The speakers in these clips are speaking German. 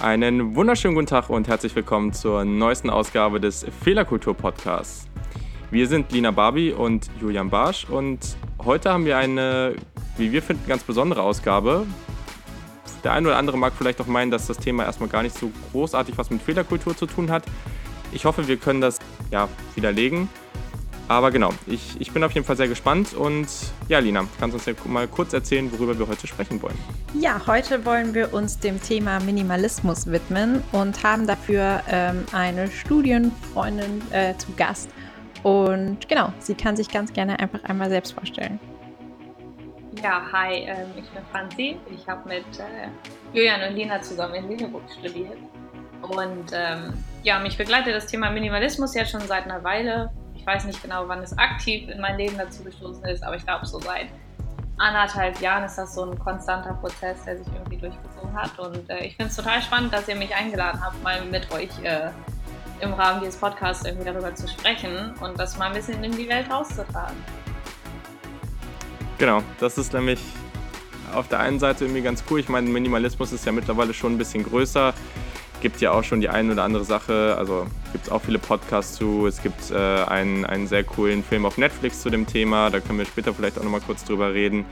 Einen wunderschönen guten Tag und herzlich willkommen zur neuesten Ausgabe des Fehlerkultur-Podcasts. Wir sind Lina Barbie und Julian Barsch und heute haben wir eine, wie wir finden, ganz besondere Ausgabe. Der eine oder andere mag vielleicht auch meinen, dass das Thema erstmal gar nicht so großartig was mit Fehlerkultur zu tun hat. Ich hoffe, wir können das ja widerlegen. Aber genau, ich, ich bin auf jeden Fall sehr gespannt und ja, Lina, kannst du uns ja mal kurz erzählen, worüber wir heute sprechen wollen? Ja, heute wollen wir uns dem Thema Minimalismus widmen und haben dafür ähm, eine Studienfreundin äh, zu Gast. Und genau, sie kann sich ganz gerne einfach einmal selbst vorstellen. Ja, hi, ähm, ich bin Franzi. Ich habe mit äh, Julian und Lina zusammen in Lüneburg studiert. Und ähm, ja, mich begleitet das Thema Minimalismus jetzt schon seit einer Weile ich weiß nicht genau, wann es aktiv in mein Leben dazu gestoßen ist, aber ich glaube, so seit anderthalb Jahren ist das so ein konstanter Prozess, der sich irgendwie durchgezogen hat. Und äh, ich finde es total spannend, dass ihr mich eingeladen habt, mal mit euch äh, im Rahmen dieses Podcasts irgendwie darüber zu sprechen und das mal ein bisschen in die Welt rauszutragen. Genau, das ist nämlich auf der einen Seite irgendwie ganz cool. Ich meine, Minimalismus ist ja mittlerweile schon ein bisschen größer gibt ja auch schon die eine oder andere Sache. Also gibt es auch viele Podcasts zu. Es gibt äh, einen, einen sehr coolen Film auf Netflix zu dem Thema. Da können wir später vielleicht auch nochmal kurz drüber reden.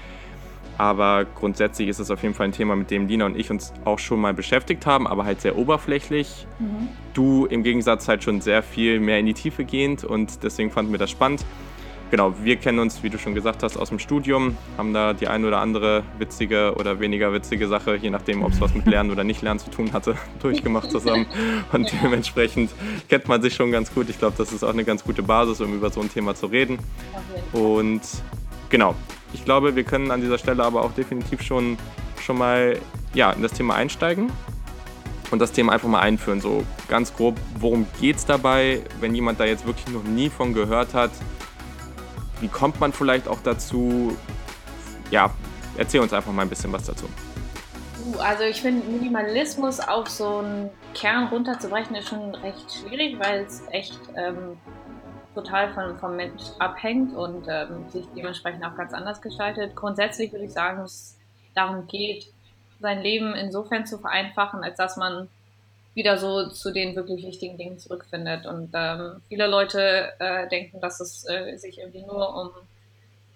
Aber grundsätzlich ist es auf jeden Fall ein Thema, mit dem Lina und ich uns auch schon mal beschäftigt haben, aber halt sehr oberflächlich. Mhm. Du im Gegensatz halt schon sehr viel mehr in die Tiefe gehend und deswegen fanden wir das spannend genau, wir kennen uns, wie du schon gesagt hast, aus dem Studium, haben da die eine oder andere witzige oder weniger witzige Sache, je nachdem, ob es was mit Lernen oder nicht Lernen zu tun hatte, durchgemacht zusammen. Und dementsprechend kennt man sich schon ganz gut. Ich glaube, das ist auch eine ganz gute Basis, um über so ein Thema zu reden. Und genau, ich glaube, wir können an dieser Stelle aber auch definitiv schon, schon mal ja, in das Thema einsteigen und das Thema einfach mal einführen. So ganz grob, worum geht es dabei, wenn jemand da jetzt wirklich noch nie von gehört hat, wie kommt man vielleicht auch dazu? Ja, erzähl uns einfach mal ein bisschen was dazu. Also ich finde Minimalismus auf so einen Kern runterzubrechen ist schon recht schwierig, weil es echt ähm, total von, vom Mensch abhängt und ähm, sich dementsprechend auch ganz anders gestaltet. Grundsätzlich würde ich sagen, es darum geht, sein Leben insofern zu vereinfachen, als dass man wieder so zu den wirklich wichtigen Dingen zurückfindet. Und ähm, viele Leute äh, denken, dass es äh, sich irgendwie nur um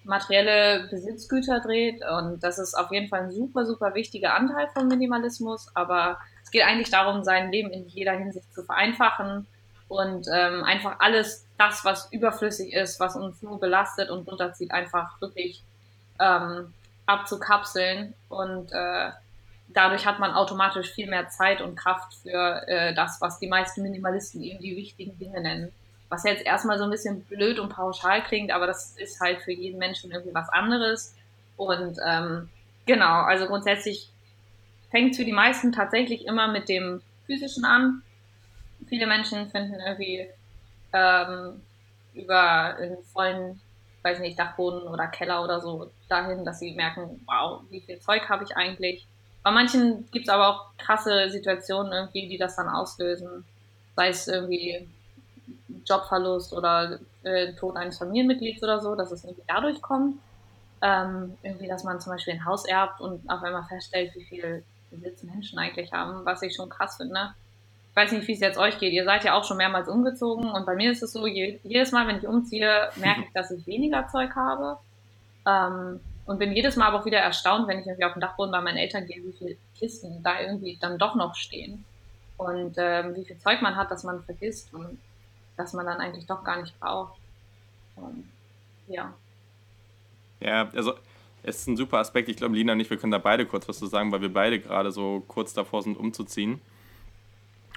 materielle Besitzgüter dreht. Und das ist auf jeden Fall ein super, super wichtiger Anteil von Minimalismus. Aber es geht eigentlich darum, sein Leben in jeder Hinsicht zu vereinfachen und ähm, einfach alles das, was überflüssig ist, was uns nur belastet und runterzieht, einfach wirklich ähm, abzukapseln und äh, dadurch hat man automatisch viel mehr Zeit und Kraft für äh, das, was die meisten Minimalisten eben die wichtigen Dinge nennen. Was jetzt erstmal so ein bisschen blöd und pauschal klingt, aber das ist halt für jeden Menschen irgendwie was anderes. Und ähm, genau, also grundsätzlich fängt es für die meisten tatsächlich immer mit dem Physischen an. Viele Menschen finden irgendwie ähm, über einen vollen, weiß nicht, Dachboden oder Keller oder so dahin, dass sie merken, wow, wie viel Zeug habe ich eigentlich? Bei manchen gibt es aber auch krasse Situationen irgendwie, die das dann auslösen. Sei es irgendwie Jobverlust oder äh, Tod eines Familienmitglieds oder so, dass es irgendwie dadurch kommt. Ähm, irgendwie, dass man zum Beispiel ein Haus erbt und auf einmal feststellt, wie viel Besitz Menschen eigentlich haben, was ich schon krass finde. Ich weiß nicht, wie es jetzt euch geht. Ihr seid ja auch schon mehrmals umgezogen und bei mir ist es so, jedes Mal, wenn ich umziehe, merke ich, dass ich weniger Zeug habe. Ähm, und bin jedes Mal aber auch wieder erstaunt, wenn ich irgendwie auf dem Dachboden bei meinen Eltern gehe, wie viele Kisten da irgendwie dann doch noch stehen. Und ähm, wie viel Zeug man hat, das man vergisst und das man dann eigentlich doch gar nicht braucht. Und, ja. Ja, also es ist ein super Aspekt. Ich glaube, Lina und ich, wir können da beide kurz was zu sagen, weil wir beide gerade so kurz davor sind, umzuziehen.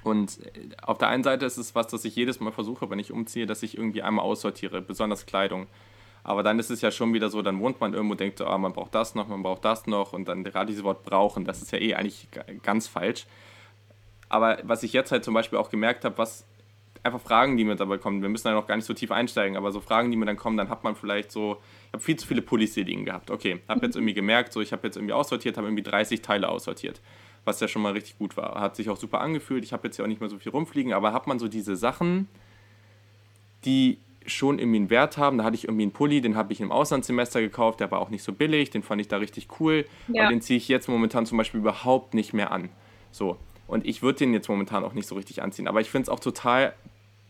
Und äh, auf der einen Seite ist es was, das ich jedes Mal versuche, wenn ich umziehe, dass ich irgendwie einmal aussortiere, besonders Kleidung. Aber dann ist es ja schon wieder so, dann wohnt man irgendwo und denkt ah, man braucht das noch, man braucht das noch und dann gerade dieses Wort brauchen, das ist ja eh eigentlich ganz falsch. Aber was ich jetzt halt zum Beispiel auch gemerkt habe, was einfach Fragen, die mir dabei kommen, wir müssen ja noch gar nicht so tief einsteigen, aber so Fragen, die mir dann kommen, dann hat man vielleicht so, ich habe viel zu viele Pullis hier liegen gehabt. Okay, habe jetzt irgendwie gemerkt, so ich habe jetzt irgendwie aussortiert, habe irgendwie 30 Teile aussortiert. was ja schon mal richtig gut war. Hat sich auch super angefühlt. Ich habe jetzt ja auch nicht mehr so viel rumfliegen, aber hat man so diese Sachen, die schon irgendwie einen Wert haben. Da hatte ich irgendwie einen Pulli, den habe ich im Auslandssemester gekauft, der war auch nicht so billig, den fand ich da richtig cool. Ja. Aber den ziehe ich jetzt momentan zum Beispiel überhaupt nicht mehr an. So. Und ich würde den jetzt momentan auch nicht so richtig anziehen. Aber ich finde es auch total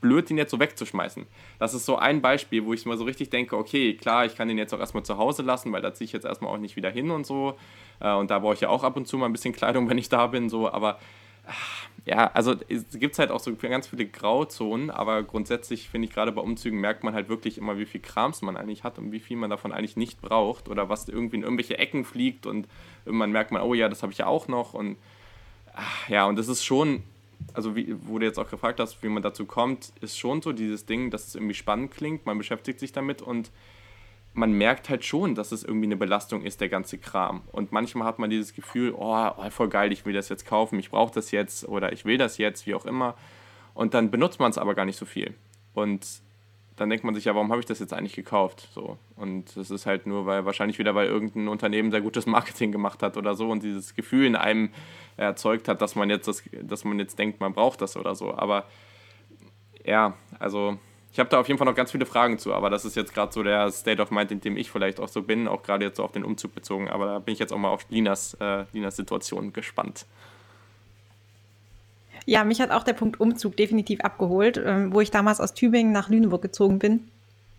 blöd, den jetzt so wegzuschmeißen. Das ist so ein Beispiel, wo ich mal so richtig denke, okay, klar, ich kann den jetzt auch erstmal zu Hause lassen, weil da ziehe ich jetzt erstmal auch nicht wieder hin und so. Äh, und da brauche ich ja auch ab und zu mal ein bisschen Kleidung, wenn ich da bin, so, aber ja, also es gibt halt auch so ganz viele Grauzonen, aber grundsätzlich finde ich gerade bei Umzügen merkt man halt wirklich immer, wie viel Krams man eigentlich hat und wie viel man davon eigentlich nicht braucht oder was irgendwie in irgendwelche Ecken fliegt und irgendwann merkt man, oh ja, das habe ich ja auch noch und ja, und das ist schon also wie, wo du jetzt auch gefragt hast, wie man dazu kommt, ist schon so dieses Ding, dass es irgendwie spannend klingt, man beschäftigt sich damit und man merkt halt schon, dass es irgendwie eine Belastung ist, der ganze Kram. Und manchmal hat man dieses Gefühl, oh, oh voll geil, ich will das jetzt kaufen, ich brauche das jetzt oder ich will das jetzt, wie auch immer. Und dann benutzt man es aber gar nicht so viel. Und dann denkt man sich, ja, warum habe ich das jetzt eigentlich gekauft? So. Und das ist halt nur, weil wahrscheinlich wieder, weil irgendein Unternehmen sehr gutes Marketing gemacht hat oder so und dieses Gefühl in einem erzeugt hat, dass man jetzt das, dass man jetzt denkt, man braucht das oder so. Aber ja, also ich habe da auf jeden Fall noch ganz viele Fragen zu, aber das ist jetzt gerade so der State of Mind, in dem ich vielleicht auch so bin, auch gerade jetzt so auf den Umzug bezogen. Aber da bin ich jetzt auch mal auf Linas, äh, Linas Situation gespannt. Ja, mich hat auch der Punkt Umzug definitiv abgeholt. Ähm, wo ich damals aus Tübingen nach Lüneburg gezogen bin,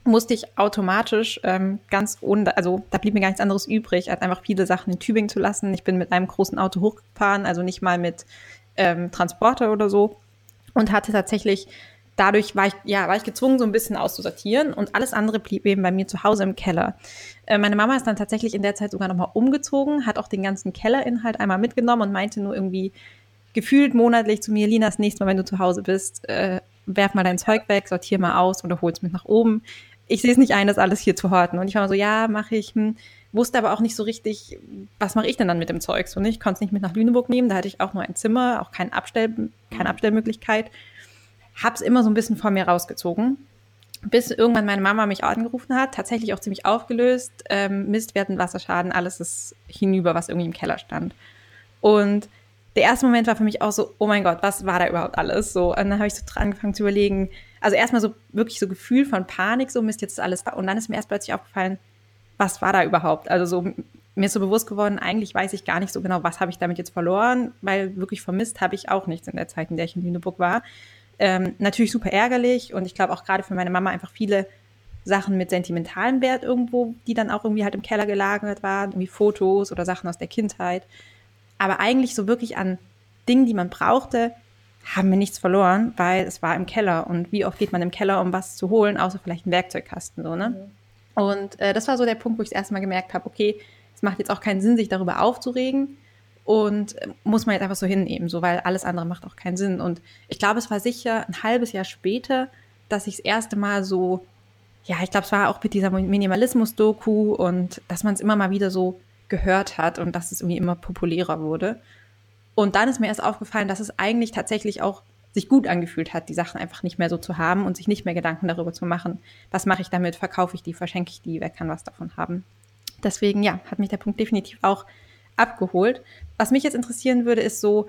musste ich automatisch ähm, ganz ohne, also da blieb mir gar nichts anderes übrig, als einfach viele Sachen in Tübingen zu lassen. Ich bin mit einem großen Auto hochgefahren, also nicht mal mit ähm, Transporter oder so und hatte tatsächlich dadurch war ich, ja, war ich gezwungen, so ein bisschen auszusortieren und alles andere blieb eben bei mir zu Hause im Keller. Äh, meine Mama ist dann tatsächlich in der Zeit sogar nochmal umgezogen, hat auch den ganzen Kellerinhalt einmal mitgenommen und meinte nur irgendwie, gefühlt monatlich zu mir, Lina, das nächste Mal, wenn du zu Hause bist, äh, werf mal dein Zeug weg, sortier mal aus oder hol es mit nach oben. Ich sehe es nicht ein, das alles hier zu horten. Und ich war so, ja, mache ich. Hm. Wusste aber auch nicht so richtig, was mache ich denn dann mit dem Zeug? So, ne? Ich konnte es nicht mit nach Lüneburg nehmen, da hatte ich auch nur ein Zimmer, auch kein Abstell, keine Abstellmöglichkeit. Hab's immer so ein bisschen vor mir rausgezogen bis irgendwann meine Mama mich angerufen hat, tatsächlich auch ziemlich aufgelöst, ähm, Mistwerten, Wasserschaden, alles ist hinüber, was irgendwie im Keller stand. Und der erste Moment war für mich auch so, oh mein Gott, was war da überhaupt alles? So, und dann habe ich so angefangen zu überlegen, also erstmal so wirklich so Gefühl von Panik, so Mist, jetzt ist alles. Und dann ist mir erst plötzlich aufgefallen, was war da überhaupt? Also so, mir ist so bewusst geworden, eigentlich weiß ich gar nicht so genau, was habe ich damit jetzt verloren, weil wirklich vermisst habe ich auch nichts in der Zeit, in der ich in Lüneburg war. Ähm, natürlich super ärgerlich und ich glaube auch gerade für meine Mama einfach viele Sachen mit sentimentalem Wert irgendwo, die dann auch irgendwie halt im Keller gelagert waren, irgendwie Fotos oder Sachen aus der Kindheit. Aber eigentlich so wirklich an Dingen, die man brauchte, haben wir nichts verloren, weil es war im Keller. Und wie oft geht man im Keller, um was zu holen, außer vielleicht einen Werkzeugkasten, so, ne? Mhm. Und äh, das war so der Punkt, wo ich das erste Mal gemerkt habe, okay, es macht jetzt auch keinen Sinn, sich darüber aufzuregen. Und äh, muss man jetzt einfach so hinnehmen, so, weil alles andere macht auch keinen Sinn. Und ich glaube, es war sicher ein halbes Jahr später, dass ich das erste Mal so, ja, ich glaube, es war auch mit dieser Minimalismus-Doku und dass man es immer mal wieder so gehört hat und dass es irgendwie immer populärer wurde. Und dann ist mir erst aufgefallen, dass es eigentlich tatsächlich auch sich gut angefühlt hat, die Sachen einfach nicht mehr so zu haben und sich nicht mehr Gedanken darüber zu machen, was mache ich damit, verkaufe ich die, verschenke ich die, wer kann was davon haben. Deswegen, ja, hat mich der Punkt definitiv auch abgeholt. Was mich jetzt interessieren würde, ist so,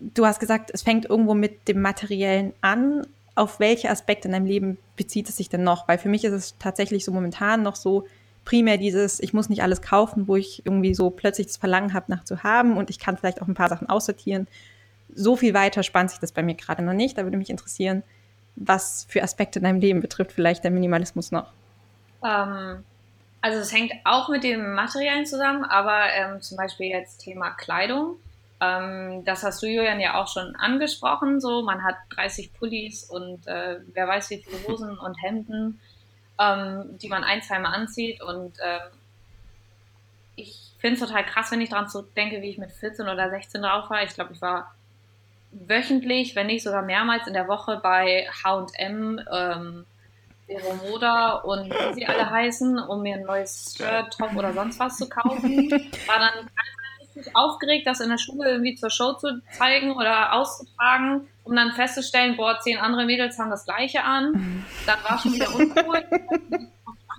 du hast gesagt, es fängt irgendwo mit dem Materiellen an. Auf welche Aspekte in deinem Leben bezieht es sich denn noch? Weil für mich ist es tatsächlich so momentan noch so, primär dieses, ich muss nicht alles kaufen, wo ich irgendwie so plötzlich das Verlangen habe, nach zu haben und ich kann vielleicht auch ein paar Sachen aussortieren. So viel weiter spannt sich das bei mir gerade noch nicht. Da würde mich interessieren, was für Aspekte in deinem Leben betrifft vielleicht der Minimalismus noch. Ähm, also es hängt auch mit dem Materiellen zusammen, aber ähm, zum Beispiel jetzt Thema Kleidung. Ähm, das hast du, Julian, ja auch schon angesprochen. So, man hat 30 Pullis und äh, wer weiß wie viele Hosen und Hemden ähm, die man ein, zweimal anzieht. Und ähm, ich finde es total krass, wenn ich daran denke, wie ich mit 14 oder 16 drauf war. Ich glaube, ich war wöchentlich, wenn nicht sogar mehrmals in der Woche bei H&M, ähm, Vero Moda und wie sie alle heißen, um mir ein neues Shirt, Top oder sonst was zu kaufen. War dann richtig aufgeregt, das in der Schule irgendwie zur Show zu zeigen oder auszutragen, um dann festzustellen, boah, zehn andere Mädels haben das gleiche an. Dann war schon wieder uncool.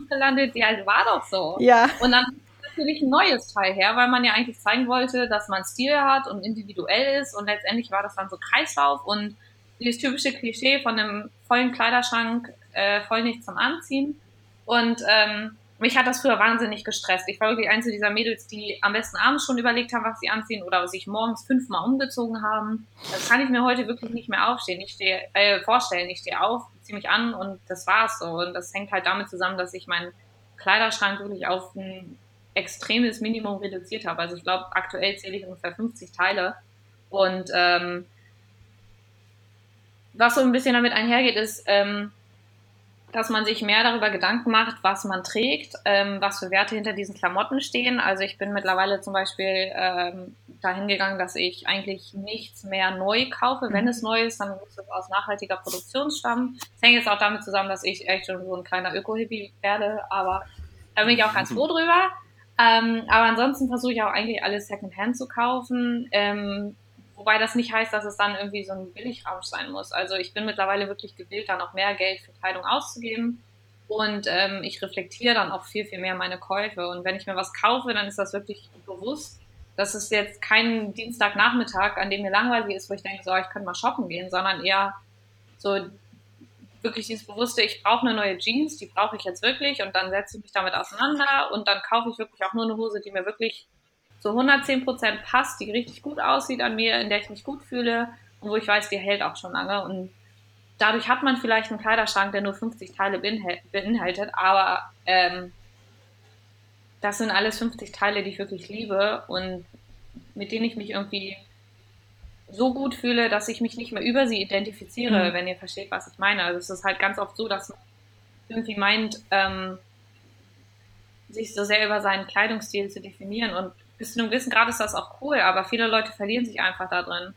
gelandet, ja, war doch so. Ja. Und dann natürlich ein neues Teil her, weil man ja eigentlich zeigen wollte, dass man Stil hat und individuell ist und letztendlich war das dann so Kreislauf und dieses typische Klischee von einem vollen Kleiderschrank äh, voll nicht zum Anziehen. Und ähm, mich hat das früher wahnsinnig gestresst. Ich war wirklich eins dieser Mädels, die am besten abends schon überlegt haben, was sie anziehen oder sich morgens fünfmal umgezogen haben. Das kann ich mir heute wirklich nicht mehr aufstehen. Ich stehe, äh, vorstellen. Ich stehe auf, ziehe mich an und das war's so. Und das hängt halt damit zusammen, dass ich meinen Kleiderschrank wirklich auf ein extremes Minimum reduziert habe. Also ich glaube, aktuell zähle ich ungefähr 50 Teile. Und ähm, was so ein bisschen damit einhergeht, ist, ähm, dass man sich mehr darüber Gedanken macht, was man trägt, ähm, was für Werte hinter diesen Klamotten stehen. Also ich bin mittlerweile zum Beispiel ähm, dahin gegangen, dass ich eigentlich nichts mehr neu kaufe. Wenn mhm. es neu ist, dann muss es aus nachhaltiger Produktion stammen. Das hängt jetzt auch damit zusammen, dass ich echt schon so ein kleiner Öko-Hippie werde, aber da bin ich auch ganz froh drüber. Ähm, aber ansonsten versuche ich auch eigentlich alles Secondhand zu kaufen. Ähm, Wobei das nicht heißt, dass es dann irgendwie so ein Billigrausch sein muss. Also ich bin mittlerweile wirklich gewillt, dann auch mehr Geld für Kleidung auszugeben. Und ähm, ich reflektiere dann auch viel, viel mehr meine Käufe. Und wenn ich mir was kaufe, dann ist das wirklich bewusst. Das ist jetzt kein Dienstagnachmittag, an dem mir langweilig ist, wo ich denke, so, ich könnte mal shoppen gehen, sondern eher so wirklich dieses bewusste, ich brauche eine neue Jeans, die brauche ich jetzt wirklich und dann setze ich mich damit auseinander und dann kaufe ich wirklich auch nur eine Hose, die mir wirklich so 110 Prozent passt, die richtig gut aussieht an mir, in der ich mich gut fühle und wo ich weiß, die hält auch schon lange. Und dadurch hat man vielleicht einen Kleiderschrank, der nur 50 Teile beinhaltet, aber ähm, das sind alles 50 Teile, die ich wirklich liebe und mit denen ich mich irgendwie so gut fühle, dass ich mich nicht mehr über sie identifiziere, mhm. wenn ihr versteht, was ich meine. Also es ist halt ganz oft so, dass man irgendwie meint, ähm, sich so sehr über seinen Kleidungsstil zu definieren und bis zu einem gewissen Grad ist das auch cool, aber viele Leute verlieren sich einfach da drin.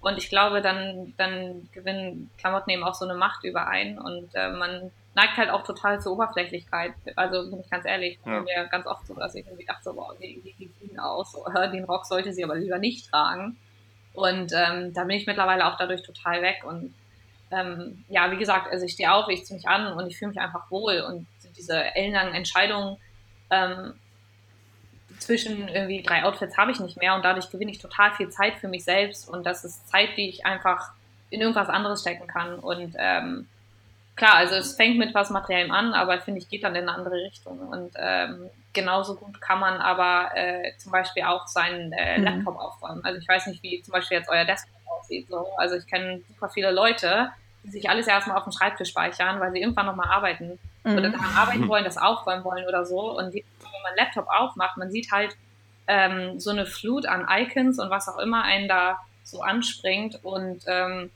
Und ich glaube, dann, dann gewinnen Klamotten eben auch so eine Macht über einen und äh, man neigt halt auch total zur Oberflächlichkeit. Also bin ich ganz ehrlich, ja. mir ganz oft so, dass ich irgendwie dachte, so, boah, wie sieht die aus? Oder den Rock sollte sie aber lieber nicht tragen. Und ähm, da bin ich mittlerweile auch dadurch total weg. Und ähm, ja, wie gesagt, also ich stehe auf, ich ziehe mich an und ich fühle mich einfach wohl. Und diese ellenlangen Entscheidungen, ähm, zwischen irgendwie drei Outfits habe ich nicht mehr und dadurch gewinne ich total viel Zeit für mich selbst und das ist Zeit, die ich einfach in irgendwas anderes stecken kann und ähm, klar, also es fängt mit was Materiellem an, aber finde ich geht dann in eine andere Richtung und ähm, genauso gut kann man aber äh, zum Beispiel auch seinen äh, mhm. Laptop aufräumen. Also ich weiß nicht, wie zum Beispiel jetzt euer Desktop aussieht. So. Also ich kenne super viele Leute, die sich alles erstmal auf dem Schreibtisch speichern, weil sie irgendwann nochmal arbeiten mhm. oder daran arbeiten wollen, das aufräumen wollen oder so. Und die, man Laptop aufmacht, man sieht halt ähm, so eine Flut an Icons und was auch immer einen da so anspringt. Und ähm,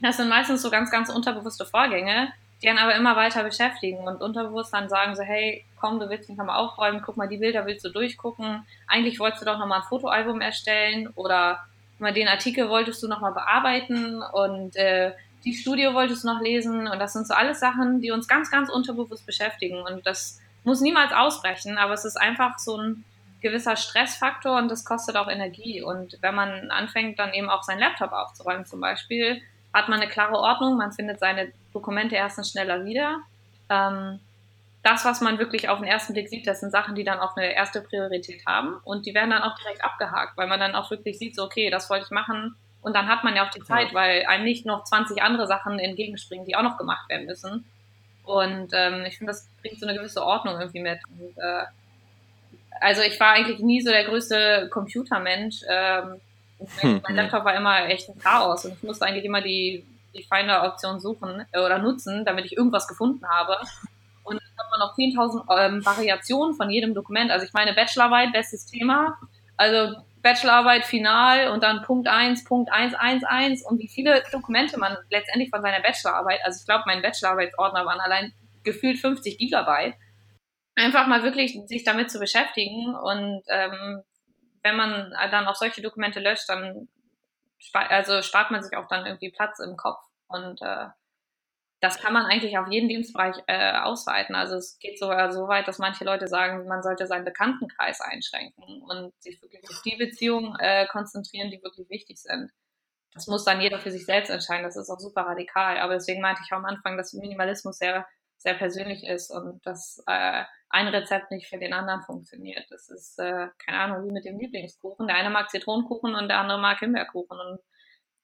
das sind meistens so ganz, ganz unterbewusste Vorgänge, die einen aber immer weiter beschäftigen und unterbewusst dann sagen so, hey, komm, du willst mich nochmal aufräumen, guck mal, die Bilder willst du durchgucken. Eigentlich wolltest du doch nochmal ein Fotoalbum erstellen oder mal den Artikel wolltest du nochmal bearbeiten und äh, die Studie wolltest du noch lesen und das sind so alles Sachen, die uns ganz, ganz unterbewusst beschäftigen und das muss niemals ausbrechen, aber es ist einfach so ein gewisser Stressfaktor und das kostet auch Energie und wenn man anfängt, dann eben auch seinen Laptop aufzuräumen zum Beispiel, hat man eine klare Ordnung, man findet seine Dokumente erstens schneller wieder. Ähm, das, was man wirklich auf den ersten Blick sieht, das sind Sachen, die dann auch eine erste Priorität haben und die werden dann auch direkt abgehakt, weil man dann auch wirklich sieht, so okay, das wollte ich machen, und dann hat man ja auch die Zeit, weil einem nicht noch 20 andere Sachen entgegenspringen, die auch noch gemacht werden müssen. Und ähm, ich finde, das bringt so eine gewisse Ordnung irgendwie mit. Und, äh, also ich war eigentlich nie so der größte Computermensch. Ähm, hm, mein Laptop war immer echt ein Chaos und ich musste eigentlich immer die, die feine Option suchen äh, oder nutzen, damit ich irgendwas gefunden habe. Und dann hat man noch 10.000 ähm, Variationen von jedem Dokument. Also ich meine, Bachelorarbeit, bestes Thema. Also Bachelorarbeit final und dann Punkt 1, Punkt 111 und wie viele Dokumente man letztendlich von seiner Bachelorarbeit, also ich glaube, mein Bachelorarbeitsordner waren allein gefühlt 50 Gigabyte. Einfach mal wirklich sich damit zu beschäftigen und ähm, wenn man dann auch solche Dokumente löscht, dann spart, also spart man sich auch dann irgendwie Platz im Kopf und äh, das kann man eigentlich auf jeden Dienstbereich äh, ausweiten. Also es geht sogar so weit, dass manche Leute sagen, man sollte seinen Bekanntenkreis einschränken und sich wirklich auf die Beziehungen äh, konzentrieren, die wirklich wichtig sind. Das muss dann jeder für sich selbst entscheiden. Das ist auch super radikal. Aber deswegen meinte ich auch am Anfang, dass Minimalismus sehr, sehr persönlich ist und dass äh, ein Rezept nicht für den anderen funktioniert. Das ist, äh, keine Ahnung, wie mit dem Lieblingskuchen. Der eine mag Zitronenkuchen und der andere mag Himbeerkuchen. Und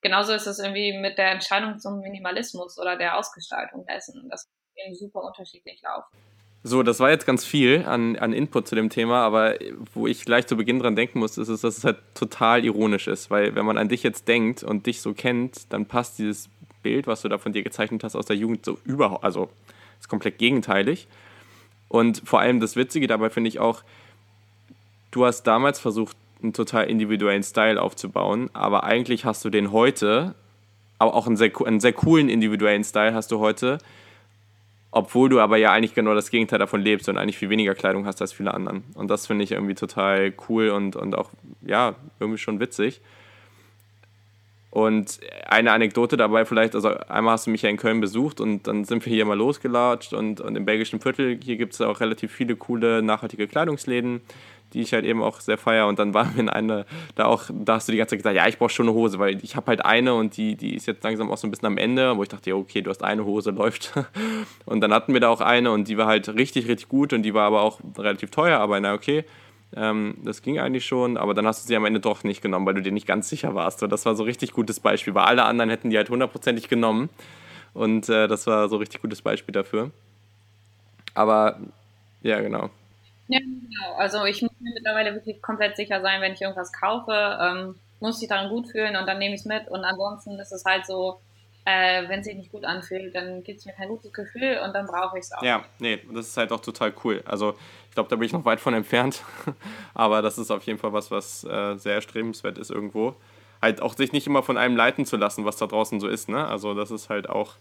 genauso ist es irgendwie mit der Entscheidung zum Minimalismus oder der Ausgestaltung dessen. Das kann super unterschiedlich laufen. So, das war jetzt ganz viel an, an Input zu dem Thema, aber wo ich gleich zu Beginn dran denken muss, ist, dass es halt total ironisch ist, weil wenn man an dich jetzt denkt und dich so kennt, dann passt dieses Bild, was du da von dir gezeichnet hast aus der Jugend, so überhaupt, also ist komplett gegenteilig. Und vor allem das Witzige dabei finde ich auch, du hast damals versucht, einen total individuellen Style aufzubauen, aber eigentlich hast du den heute, aber auch einen sehr, einen sehr coolen individuellen Style hast du heute, obwohl du aber ja eigentlich genau das Gegenteil davon lebst und eigentlich viel weniger Kleidung hast als viele anderen. Und das finde ich irgendwie total cool und, und auch, ja, irgendwie schon witzig. Und eine Anekdote dabei vielleicht, also einmal hast du mich ja in Köln besucht und dann sind wir hier mal losgelatscht und, und im belgischen Viertel, hier gibt es auch relativ viele coole, nachhaltige Kleidungsläden die ich halt eben auch sehr feier. Und dann waren wir in einer, da auch, da hast du die ganze Zeit gesagt, ja, ich brauche schon eine Hose, weil ich habe halt eine und die, die ist jetzt langsam auch so ein bisschen am Ende, wo ich dachte, ja, okay, du hast eine Hose, läuft. Und dann hatten wir da auch eine und die war halt richtig, richtig gut und die war aber auch relativ teuer, aber na okay. Ähm, das ging eigentlich schon, aber dann hast du sie am Ende doch nicht genommen, weil du dir nicht ganz sicher warst. Und das war so ein richtig gutes Beispiel, weil alle anderen hätten die halt hundertprozentig genommen. Und äh, das war so ein richtig gutes Beispiel dafür. Aber ja, genau. Ja, genau. Also ich muss mir mittlerweile wirklich komplett sicher sein, wenn ich irgendwas kaufe, ähm, muss ich daran gut fühlen und dann nehme ich es mit. Und ansonsten ist es halt so, äh, wenn es sich nicht gut anfühlt, dann gibt es mir kein gutes Gefühl und dann brauche ich es auch. Ja, nee, das ist halt auch total cool. Also ich glaube, da bin ich noch weit von entfernt. Aber das ist auf jeden Fall was, was äh, sehr erstrebenswert ist irgendwo. Halt auch sich nicht immer von einem leiten zu lassen, was da draußen so ist. Ne? Also das ist halt auch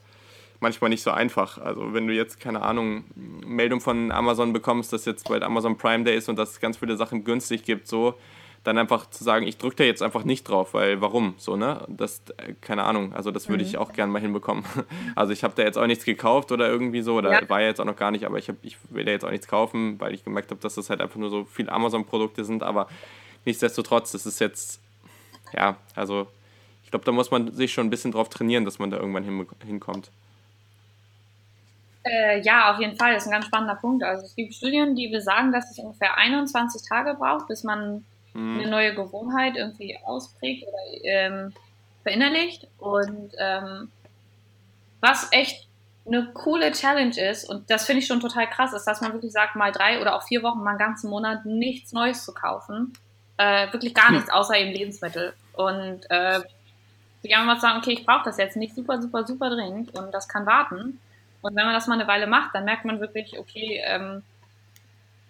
manchmal nicht so einfach. Also wenn du jetzt, keine Ahnung, Meldung von Amazon bekommst, dass jetzt bald Amazon Prime Day ist und dass es ganz viele Sachen günstig gibt, so, dann einfach zu sagen, ich drücke da jetzt einfach nicht drauf, weil warum? So, ne? Das, äh, keine Ahnung, also das würde mhm. ich auch gerne mal hinbekommen. Also ich habe da jetzt auch nichts gekauft oder irgendwie so, oder ja. war ja jetzt auch noch gar nicht, aber ich, hab, ich will da jetzt auch nichts kaufen, weil ich gemerkt habe, dass das halt einfach nur so viele Amazon-Produkte sind, aber nichtsdestotrotz, das ist jetzt, ja, also ich glaube, da muss man sich schon ein bisschen drauf trainieren, dass man da irgendwann hin, hinkommt. Äh, ja, auf jeden Fall. Das ist ein ganz spannender Punkt. Also es gibt Studien, die besagen, dass es ungefähr 21 Tage braucht, bis man mhm. eine neue Gewohnheit irgendwie ausprägt oder ähm, verinnerlicht. Und ähm, was echt eine coole Challenge ist, und das finde ich schon total krass, ist, dass man wirklich sagt, mal drei oder auch vier Wochen, mal einen ganzen Monat nichts Neues zu kaufen. Äh, wirklich gar nichts außer eben Lebensmittel. Und äh, ich einfach mal sagen, okay, ich brauche das jetzt nicht super, super, super dringend und das kann warten. Und wenn man das mal eine Weile macht, dann merkt man wirklich, okay, ähm,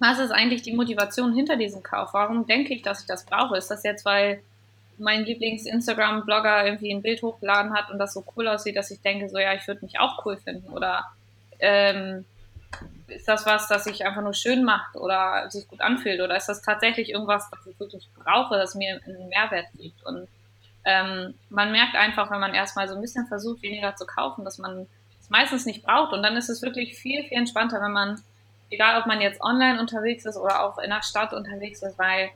was ist eigentlich die Motivation hinter diesem Kauf? Warum denke ich, dass ich das brauche? Ist das jetzt, weil mein Lieblings-Instagram-Blogger irgendwie ein Bild hochgeladen hat und das so cool aussieht, dass ich denke, so ja, ich würde mich auch cool finden? Oder ähm, ist das was, das sich einfach nur schön macht oder sich gut anfühlt? Oder ist das tatsächlich irgendwas, was ich wirklich brauche, das mir einen Mehrwert gibt? Und ähm, man merkt einfach, wenn man erstmal so ein bisschen versucht, weniger zu kaufen, dass man meistens nicht braucht. Und dann ist es wirklich viel, viel entspannter, wenn man, egal ob man jetzt online unterwegs ist oder auch in der Stadt unterwegs ist, weil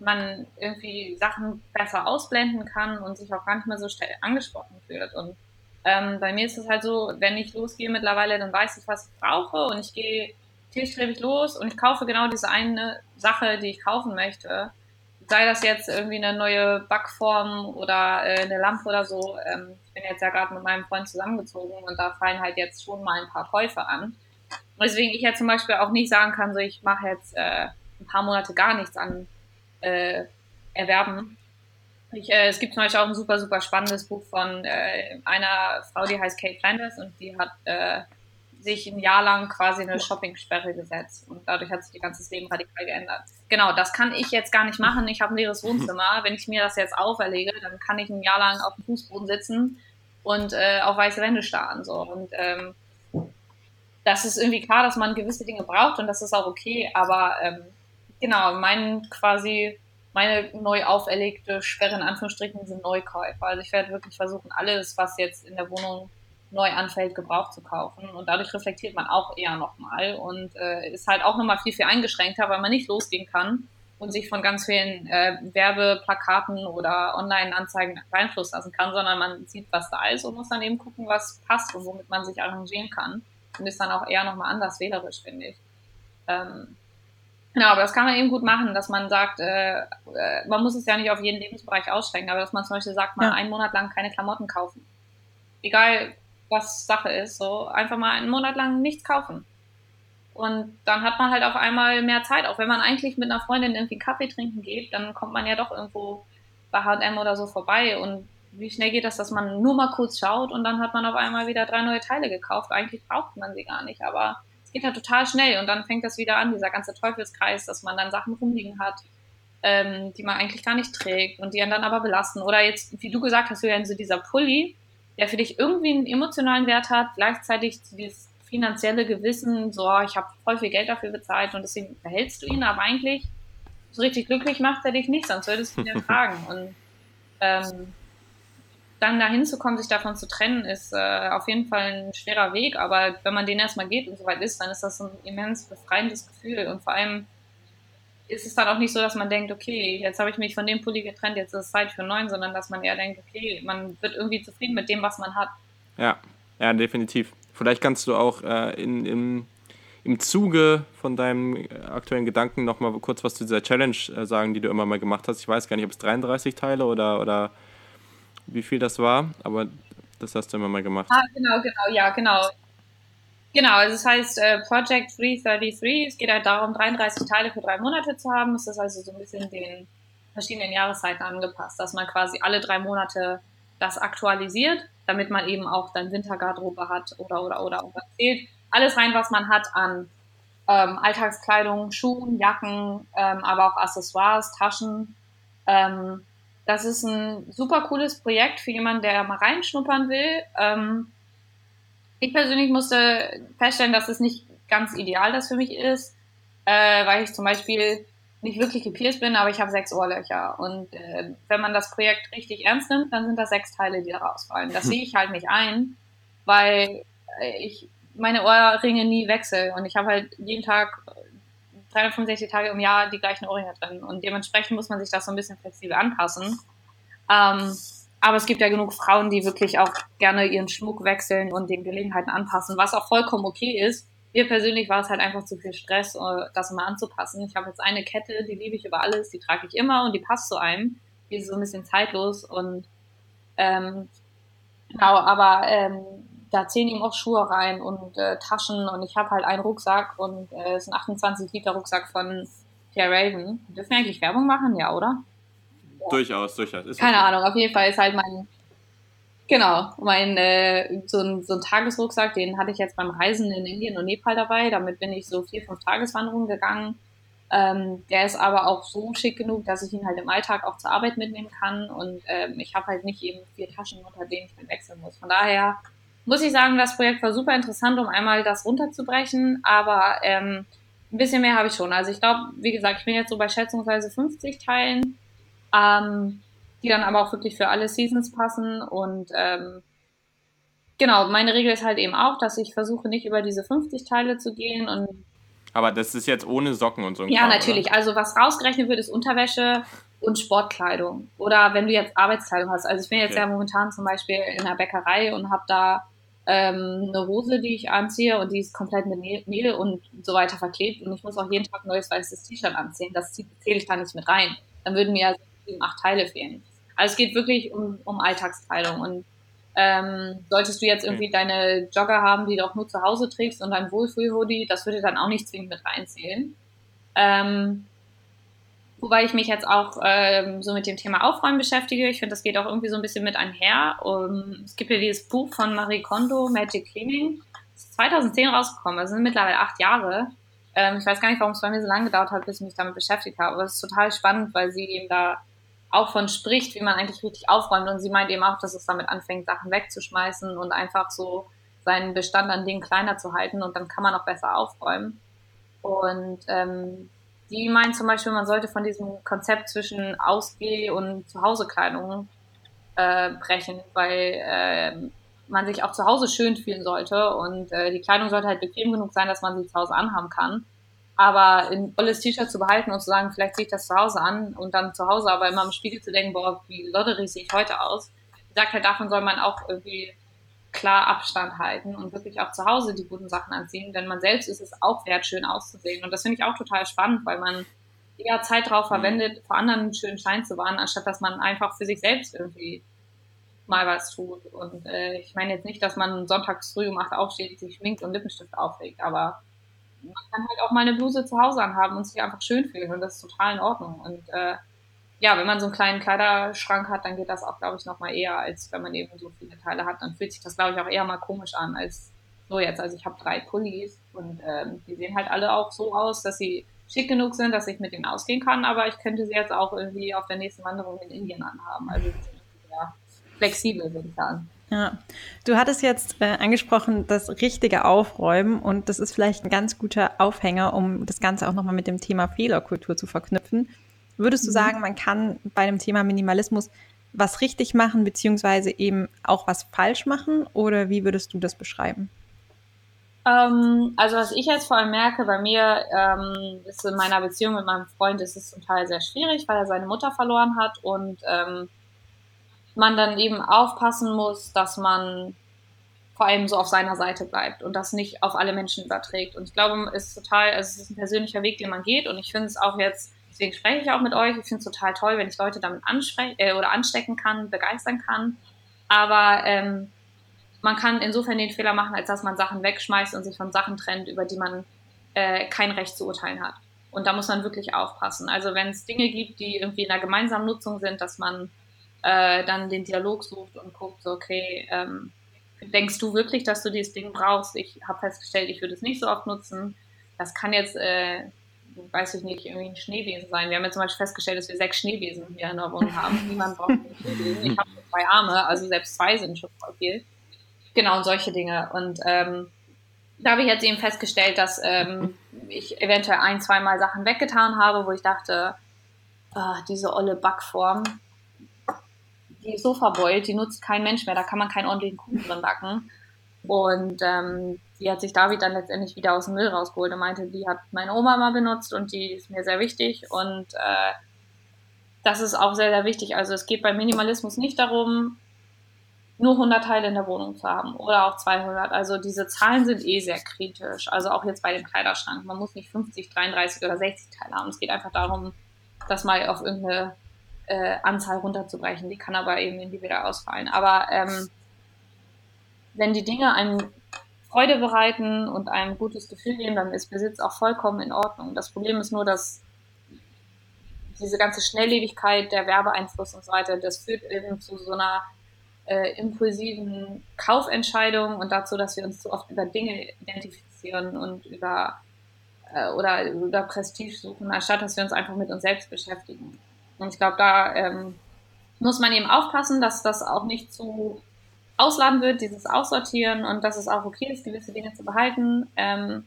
man irgendwie Sachen besser ausblenden kann und sich auch gar nicht mehr so schnell angesprochen fühlt. Und ähm, bei mir ist es halt so, wenn ich losgehe mittlerweile, dann weiß ich, was ich brauche und ich gehe zielstrebig los und ich kaufe genau diese eine Sache, die ich kaufen möchte sei das jetzt irgendwie eine neue Backform oder äh, eine Lampe oder so. Ähm, ich bin jetzt ja gerade mit meinem Freund zusammengezogen und da fallen halt jetzt schon mal ein paar Käufe an. Weswegen ich jetzt zum Beispiel auch nicht sagen kann, so ich mache jetzt äh, ein paar Monate gar nichts an äh, Erwerben. Ich, äh, es gibt zum Beispiel auch ein super, super spannendes Buch von äh, einer Frau, die heißt Kate Flanders und die hat äh, sich ein Jahr lang quasi eine Shopping-Sperre gesetzt und dadurch hat sich ihr ganzes Leben radikal geändert. Genau, das kann ich jetzt gar nicht machen. Ich habe ein leeres Wohnzimmer. Wenn ich mir das jetzt auferlege, dann kann ich ein Jahr lang auf dem Fußboden sitzen und äh, auf weiße Wände starren. So. Und ähm, das ist irgendwie klar, dass man gewisse Dinge braucht und das ist auch okay, aber ähm, genau, mein quasi meine neu auferlegte Sperre in Anführungsstrichen sind Neukäufe. Also ich werde wirklich versuchen, alles, was jetzt in der Wohnung neu anfällt, Gebrauch zu kaufen. Und dadurch reflektiert man auch eher nochmal und äh, ist halt auch nochmal viel, viel eingeschränkter, weil man nicht losgehen kann und sich von ganz vielen äh, Werbeplakaten oder Online-Anzeigen beeinflussen lassen kann, sondern man sieht, was da ist und muss dann eben gucken, was passt und womit man sich arrangieren kann. Und ist dann auch eher nochmal anders wählerisch, finde ich. Ähm, genau, aber das kann man eben gut machen, dass man sagt, äh, äh, man muss es ja nicht auf jeden Lebensbereich ausschränken, aber dass man zum Beispiel sagt, mal ja. einen Monat lang keine Klamotten kaufen. Egal, was Sache ist, so einfach mal einen Monat lang nichts kaufen. Und dann hat man halt auf einmal mehr Zeit. Auch wenn man eigentlich mit einer Freundin irgendwie Kaffee trinken geht, dann kommt man ja doch irgendwo bei H&M oder so vorbei. Und wie schnell geht das, dass man nur mal kurz schaut und dann hat man auf einmal wieder drei neue Teile gekauft. Eigentlich braucht man sie gar nicht, aber es geht halt total schnell und dann fängt das wieder an, dieser ganze Teufelskreis, dass man dann Sachen rumliegen hat, ähm, die man eigentlich gar nicht trägt und die einen dann aber belasten. Oder jetzt, wie du gesagt hast, Julian, so dieser Pulli, der für dich irgendwie einen emotionalen Wert hat, gleichzeitig dieses finanzielle Gewissen, so, ich habe voll viel Geld dafür bezahlt und deswegen behältst du ihn, aber eigentlich so richtig glücklich macht er dich nicht, sonst würdest du ihn tragen. Und ähm, dann dahin zu kommen, sich davon zu trennen, ist äh, auf jeden Fall ein schwerer Weg, aber wenn man den erstmal geht und soweit ist, dann ist das ein immens befreiendes Gefühl und vor allem ist es dann auch nicht so, dass man denkt, okay, jetzt habe ich mich von dem Pulli getrennt, jetzt ist es Zeit für einen neuen, sondern dass man eher denkt, okay, man wird irgendwie zufrieden mit dem, was man hat. Ja, ja, definitiv. Vielleicht kannst du auch äh, in, im, im Zuge von deinem äh, aktuellen Gedanken noch mal kurz was zu dieser Challenge äh, sagen, die du immer mal gemacht hast. Ich weiß gar nicht, ob es 33 Teile oder, oder wie viel das war, aber das hast du immer mal gemacht. Ah, genau, genau, ja, genau. Genau, also es heißt äh, Project 333. Es geht halt darum, 33 Teile für drei Monate zu haben. Es ist also so ein bisschen den verschiedenen Jahreszeiten angepasst, dass man quasi alle drei Monate das aktualisiert, damit man eben auch dann Wintergarderobe hat oder oder oder und zählt alles rein, was man hat an ähm, Alltagskleidung, Schuhen, Jacken, ähm, aber auch Accessoires, Taschen. Ähm, das ist ein super cooles Projekt für jemanden, der mal reinschnuppern will. Ähm, ich persönlich musste feststellen, dass es nicht ganz ideal das für mich ist, äh, weil ich zum Beispiel nicht wirklich gepierst bin, aber ich habe sechs Ohrlöcher. Und äh, wenn man das Projekt richtig ernst nimmt, dann sind das sechs Teile, die da rausfallen. Das sehe ich halt nicht ein, weil äh, ich meine Ohrringe nie wechsle und ich habe halt jeden Tag 365 Tage im Jahr die gleichen Ohrringe drin und dementsprechend muss man sich das so ein bisschen flexibel anpassen. Ähm, aber es gibt ja genug Frauen, die wirklich auch gerne ihren Schmuck wechseln und den Gelegenheiten anpassen, was auch vollkommen okay ist. Mir persönlich war es halt einfach zu viel Stress, äh, das mal anzupassen. Ich habe jetzt eine Kette, die liebe ich über alles, die trage ich immer und die passt zu einem. Die ist so ein bisschen zeitlos und ähm, genau, aber ähm, da zählen ihm auch Schuhe rein und äh, Taschen und ich habe halt einen Rucksack und äh, es ist ein 28 Liter Rucksack von Pierre Raven. Dürfen wir eigentlich Werbung machen? Ja, oder? Ja. Durchaus, durchaus. Ist Keine okay. Ahnung, auf jeden Fall ist halt mein Genau, mein äh, so, ein, so ein Tagesrucksack, den hatte ich jetzt beim Reisen in Indien und Nepal dabei. Damit bin ich so vier, fünf Tageswanderungen gegangen. Ähm, der ist aber auch so schick genug, dass ich ihn halt im Alltag auch zur Arbeit mitnehmen kann. Und ähm, ich habe halt nicht eben vier Taschen, unter denen ich dann wechseln muss. Von daher muss ich sagen, das Projekt war super interessant, um einmal das runterzubrechen. Aber ähm, ein bisschen mehr habe ich schon. Also ich glaube, wie gesagt, ich bin jetzt so bei schätzungsweise 50 Teilen. Ähm, die dann aber auch wirklich für alle Seasons passen. Und ähm, genau, meine Regel ist halt eben auch, dass ich versuche, nicht über diese 50 Teile zu gehen. Und aber das ist jetzt ohne Socken und so. Ja, Kram, natürlich. Oder? Also was rausgerechnet wird, ist Unterwäsche und Sportkleidung. Oder wenn du jetzt Arbeitskleidung hast. Also ich bin jetzt okay. ja momentan zum Beispiel in der Bäckerei und habe da ähm, eine Hose, die ich anziehe und die ist komplett mit Mehl und so weiter verklebt und ich muss auch jeden Tag ein neues weißes T-Shirt anziehen. Das zähle ich da nicht mit rein. Dann würden mir ja sieben, acht Teile fehlen. Also es geht wirklich um, um Alltagskleidung. Und ähm, solltest du jetzt irgendwie deine Jogger haben, die du auch nur zu Hause trägst und dein Wohlfühl-Hoodie, das würde dann auch nicht zwingend mit reinzählen. Ähm, wobei ich mich jetzt auch ähm, so mit dem Thema Aufräumen beschäftige. Ich finde, das geht auch irgendwie so ein bisschen mit einher. Um, es gibt ja dieses Buch von Marie Kondo, Magic Cleaning. Das ist 2010 rausgekommen. Das sind mittlerweile acht Jahre. Ähm, ich weiß gar nicht, warum es bei mir so lange gedauert hat, bis ich mich damit beschäftigt habe. Aber es ist total spannend, weil sie eben da auch von spricht, wie man eigentlich richtig aufräumt. Und sie meint eben auch, dass es damit anfängt, Sachen wegzuschmeißen und einfach so seinen Bestand an Dingen kleiner zu halten und dann kann man auch besser aufräumen. Und ähm, die meint zum Beispiel, man sollte von diesem Konzept zwischen Ausgeh- und Zuhausekleidung äh, brechen, weil äh, man sich auch zu Hause schön fühlen sollte und äh, die Kleidung sollte halt bequem genug sein, dass man sie zu Hause anhaben kann. Aber ein tolles T-Shirt zu behalten und zu sagen, vielleicht ziehe ich das zu Hause an und dann zu Hause aber immer im Spiegel zu denken, boah, wie lotterig sehe ich heute aus. Ich sag halt, davon soll man auch irgendwie klar Abstand halten und wirklich auch zu Hause die guten Sachen anziehen, denn man selbst ist es auch wert, schön auszusehen. Und das finde ich auch total spannend, weil man eher Zeit drauf mhm. verwendet, vor anderen einen schönen Schein zu wahren, anstatt dass man einfach für sich selbst irgendwie mal was tut. Und äh, ich meine jetzt nicht, dass man sonntags früh um acht aufsteht, sich schminkt und Lippenstift auflegt, aber man kann halt auch mal eine Bluse zu Hause anhaben und sich einfach schön fühlen und das ist total in Ordnung. Und äh, ja, wenn man so einen kleinen Kleiderschrank hat, dann geht das auch, glaube ich, noch mal eher, als wenn man eben so viele Teile hat. Dann fühlt sich das, glaube ich, auch eher mal komisch an als so jetzt. Also ich habe drei Pullis und ähm, die sehen halt alle auch so aus, dass sie schick genug sind, dass ich mit denen ausgehen kann, aber ich könnte sie jetzt auch irgendwie auf der nächsten Wanderung in Indien anhaben. Also ja, flexibel, würde ich sagen. Ja, du hattest jetzt äh, angesprochen, das richtige Aufräumen und das ist vielleicht ein ganz guter Aufhänger, um das Ganze auch nochmal mit dem Thema Fehlerkultur zu verknüpfen. Würdest du mhm. sagen, man kann bei dem Thema Minimalismus was richtig machen, beziehungsweise eben auch was falsch machen? Oder wie würdest du das beschreiben? Ähm, also was ich jetzt vor allem merke, bei mir ähm, ist in meiner Beziehung mit meinem Freund ist es zum Teil sehr schwierig, weil er seine Mutter verloren hat und ähm, man dann eben aufpassen muss, dass man vor allem so auf seiner Seite bleibt und das nicht auf alle Menschen überträgt. Und ich glaube, es ist total, also es ist ein persönlicher Weg, den man geht und ich finde es auch jetzt Deswegen spreche ich auch mit euch. Ich finde es total toll, wenn ich Leute damit ansprechen äh, oder anstecken kann, begeistern kann. Aber ähm, man kann insofern den Fehler machen, als dass man Sachen wegschmeißt und sich von Sachen trennt, über die man äh, kein Recht zu urteilen hat. Und da muss man wirklich aufpassen. Also wenn es Dinge gibt, die irgendwie in einer gemeinsamen Nutzung sind, dass man äh, dann den Dialog sucht und guckt, so, okay, ähm, denkst du wirklich, dass du dieses Ding brauchst? Ich habe festgestellt, ich würde es nicht so oft nutzen. Das kann jetzt äh, weiß ich nicht, irgendwie ein Schneebesen sein. Wir haben ja zum Beispiel festgestellt, dass wir sechs Schneebesen hier in der Wohnung haben. Niemand braucht einen Schneebesen. Ich habe nur zwei Arme, also selbst zwei sind schon voll viel. Genau, und solche Dinge. Und ähm, da habe ich jetzt eben festgestellt, dass ähm, ich eventuell ein, zweimal Sachen weggetan habe, wo ich dachte, oh, diese olle Backform, die ist so verbeult, die nutzt kein Mensch mehr, da kann man keinen ordentlichen Kuchen drin backen. Und ähm, die hat sich David dann letztendlich wieder aus dem Müll rausgeholt und meinte, die hat meine Oma mal benutzt und die ist mir sehr wichtig. Und äh, das ist auch sehr, sehr wichtig. Also es geht beim Minimalismus nicht darum, nur 100 Teile in der Wohnung zu haben oder auch 200. Also diese Zahlen sind eh sehr kritisch. Also auch jetzt bei dem Kleiderschrank. Man muss nicht 50, 33 oder 60 Teile haben. Es geht einfach darum, das mal auf irgendeine äh, Anzahl runterzubrechen. Die kann aber eben individuell ausfallen. Aber ähm, wenn die Dinge einem Freude bereiten und einem ein gutes Gefühl geben, dann ist Besitz auch vollkommen in Ordnung. Das Problem ist nur, dass diese ganze Schnelllebigkeit, der Werbeeinfluss und so weiter, das führt eben zu so einer äh, impulsiven Kaufentscheidung und dazu, dass wir uns zu oft über Dinge identifizieren und über äh, oder über Prestige suchen, anstatt dass wir uns einfach mit uns selbst beschäftigen. Und ich glaube, da ähm, muss man eben aufpassen, dass das auch nicht zu ausladen wird, dieses Aussortieren und dass es auch okay ist, gewisse Dinge zu behalten. Ähm,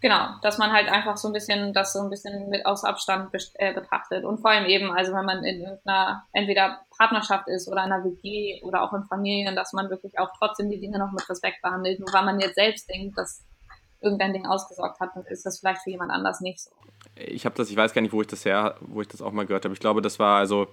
genau, dass man halt einfach so ein bisschen das so ein bisschen mit aus Abstand äh, betrachtet und vor allem eben, also wenn man in irgendeiner entweder Partnerschaft ist oder einer WG oder auch in Familien, dass man wirklich auch trotzdem die Dinge noch mit Respekt behandelt. Nur weil man jetzt selbst denkt, dass irgendein Ding ausgesorgt hat, dann ist das vielleicht für jemand anders nicht so. Ich habe das, ich weiß gar nicht, wo ich das her, wo ich das auch mal gehört habe. Ich glaube, das war also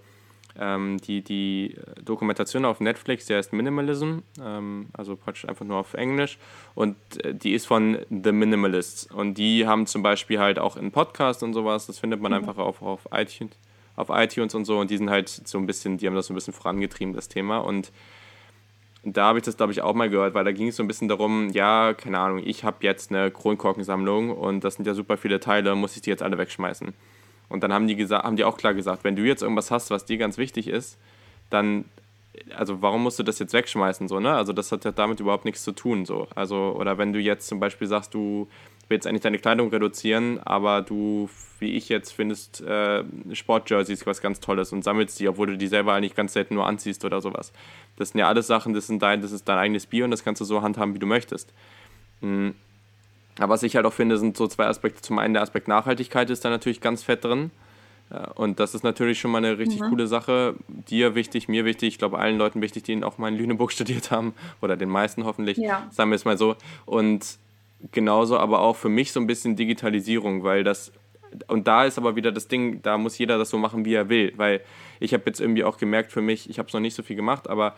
ähm, die, die Dokumentation auf Netflix, die heißt Minimalism, ähm, also praktisch einfach nur auf Englisch. Und äh, die ist von The Minimalists. Und die haben zum Beispiel halt auch einen Podcast und sowas, das findet man mhm. einfach auf, auf iTunes auf iTunes und so und die sind halt so ein bisschen, die haben das so ein bisschen vorangetrieben, das Thema. Und da habe ich das, glaube ich, auch mal gehört, weil da ging es so ein bisschen darum, ja, keine Ahnung, ich habe jetzt eine Kronkorkensammlung und das sind ja super viele Teile, muss ich die jetzt alle wegschmeißen? Und dann haben die, gesagt, haben die auch klar gesagt, wenn du jetzt irgendwas hast, was dir ganz wichtig ist, dann, also warum musst du das jetzt wegschmeißen, so, ne? Also das hat ja damit überhaupt nichts zu tun, so. Also, oder wenn du jetzt zum Beispiel sagst, du willst eigentlich deine Kleidung reduzieren, aber du, wie ich jetzt, findest äh, Sportjerseys was ganz Tolles und sammelst die, obwohl du die selber eigentlich ganz selten nur anziehst oder sowas. Das sind ja alles Sachen, das, sind dein, das ist dein eigenes Bier und das kannst du so handhaben, wie du möchtest. Mhm. Aber was ich halt auch finde, sind so zwei Aspekte. Zum einen der Aspekt Nachhaltigkeit ist da natürlich ganz fett drin. Und das ist natürlich schon mal eine richtig mhm. coole Sache. Dir wichtig, mir wichtig, ich glaube allen Leuten wichtig, die auch mal in Lüneburg studiert haben. Oder den meisten hoffentlich, ja. sagen wir es mal so. Und genauso aber auch für mich so ein bisschen Digitalisierung, weil das, und da ist aber wieder das Ding, da muss jeder das so machen, wie er will. Weil ich habe jetzt irgendwie auch gemerkt für mich, ich habe es noch nicht so viel gemacht, aber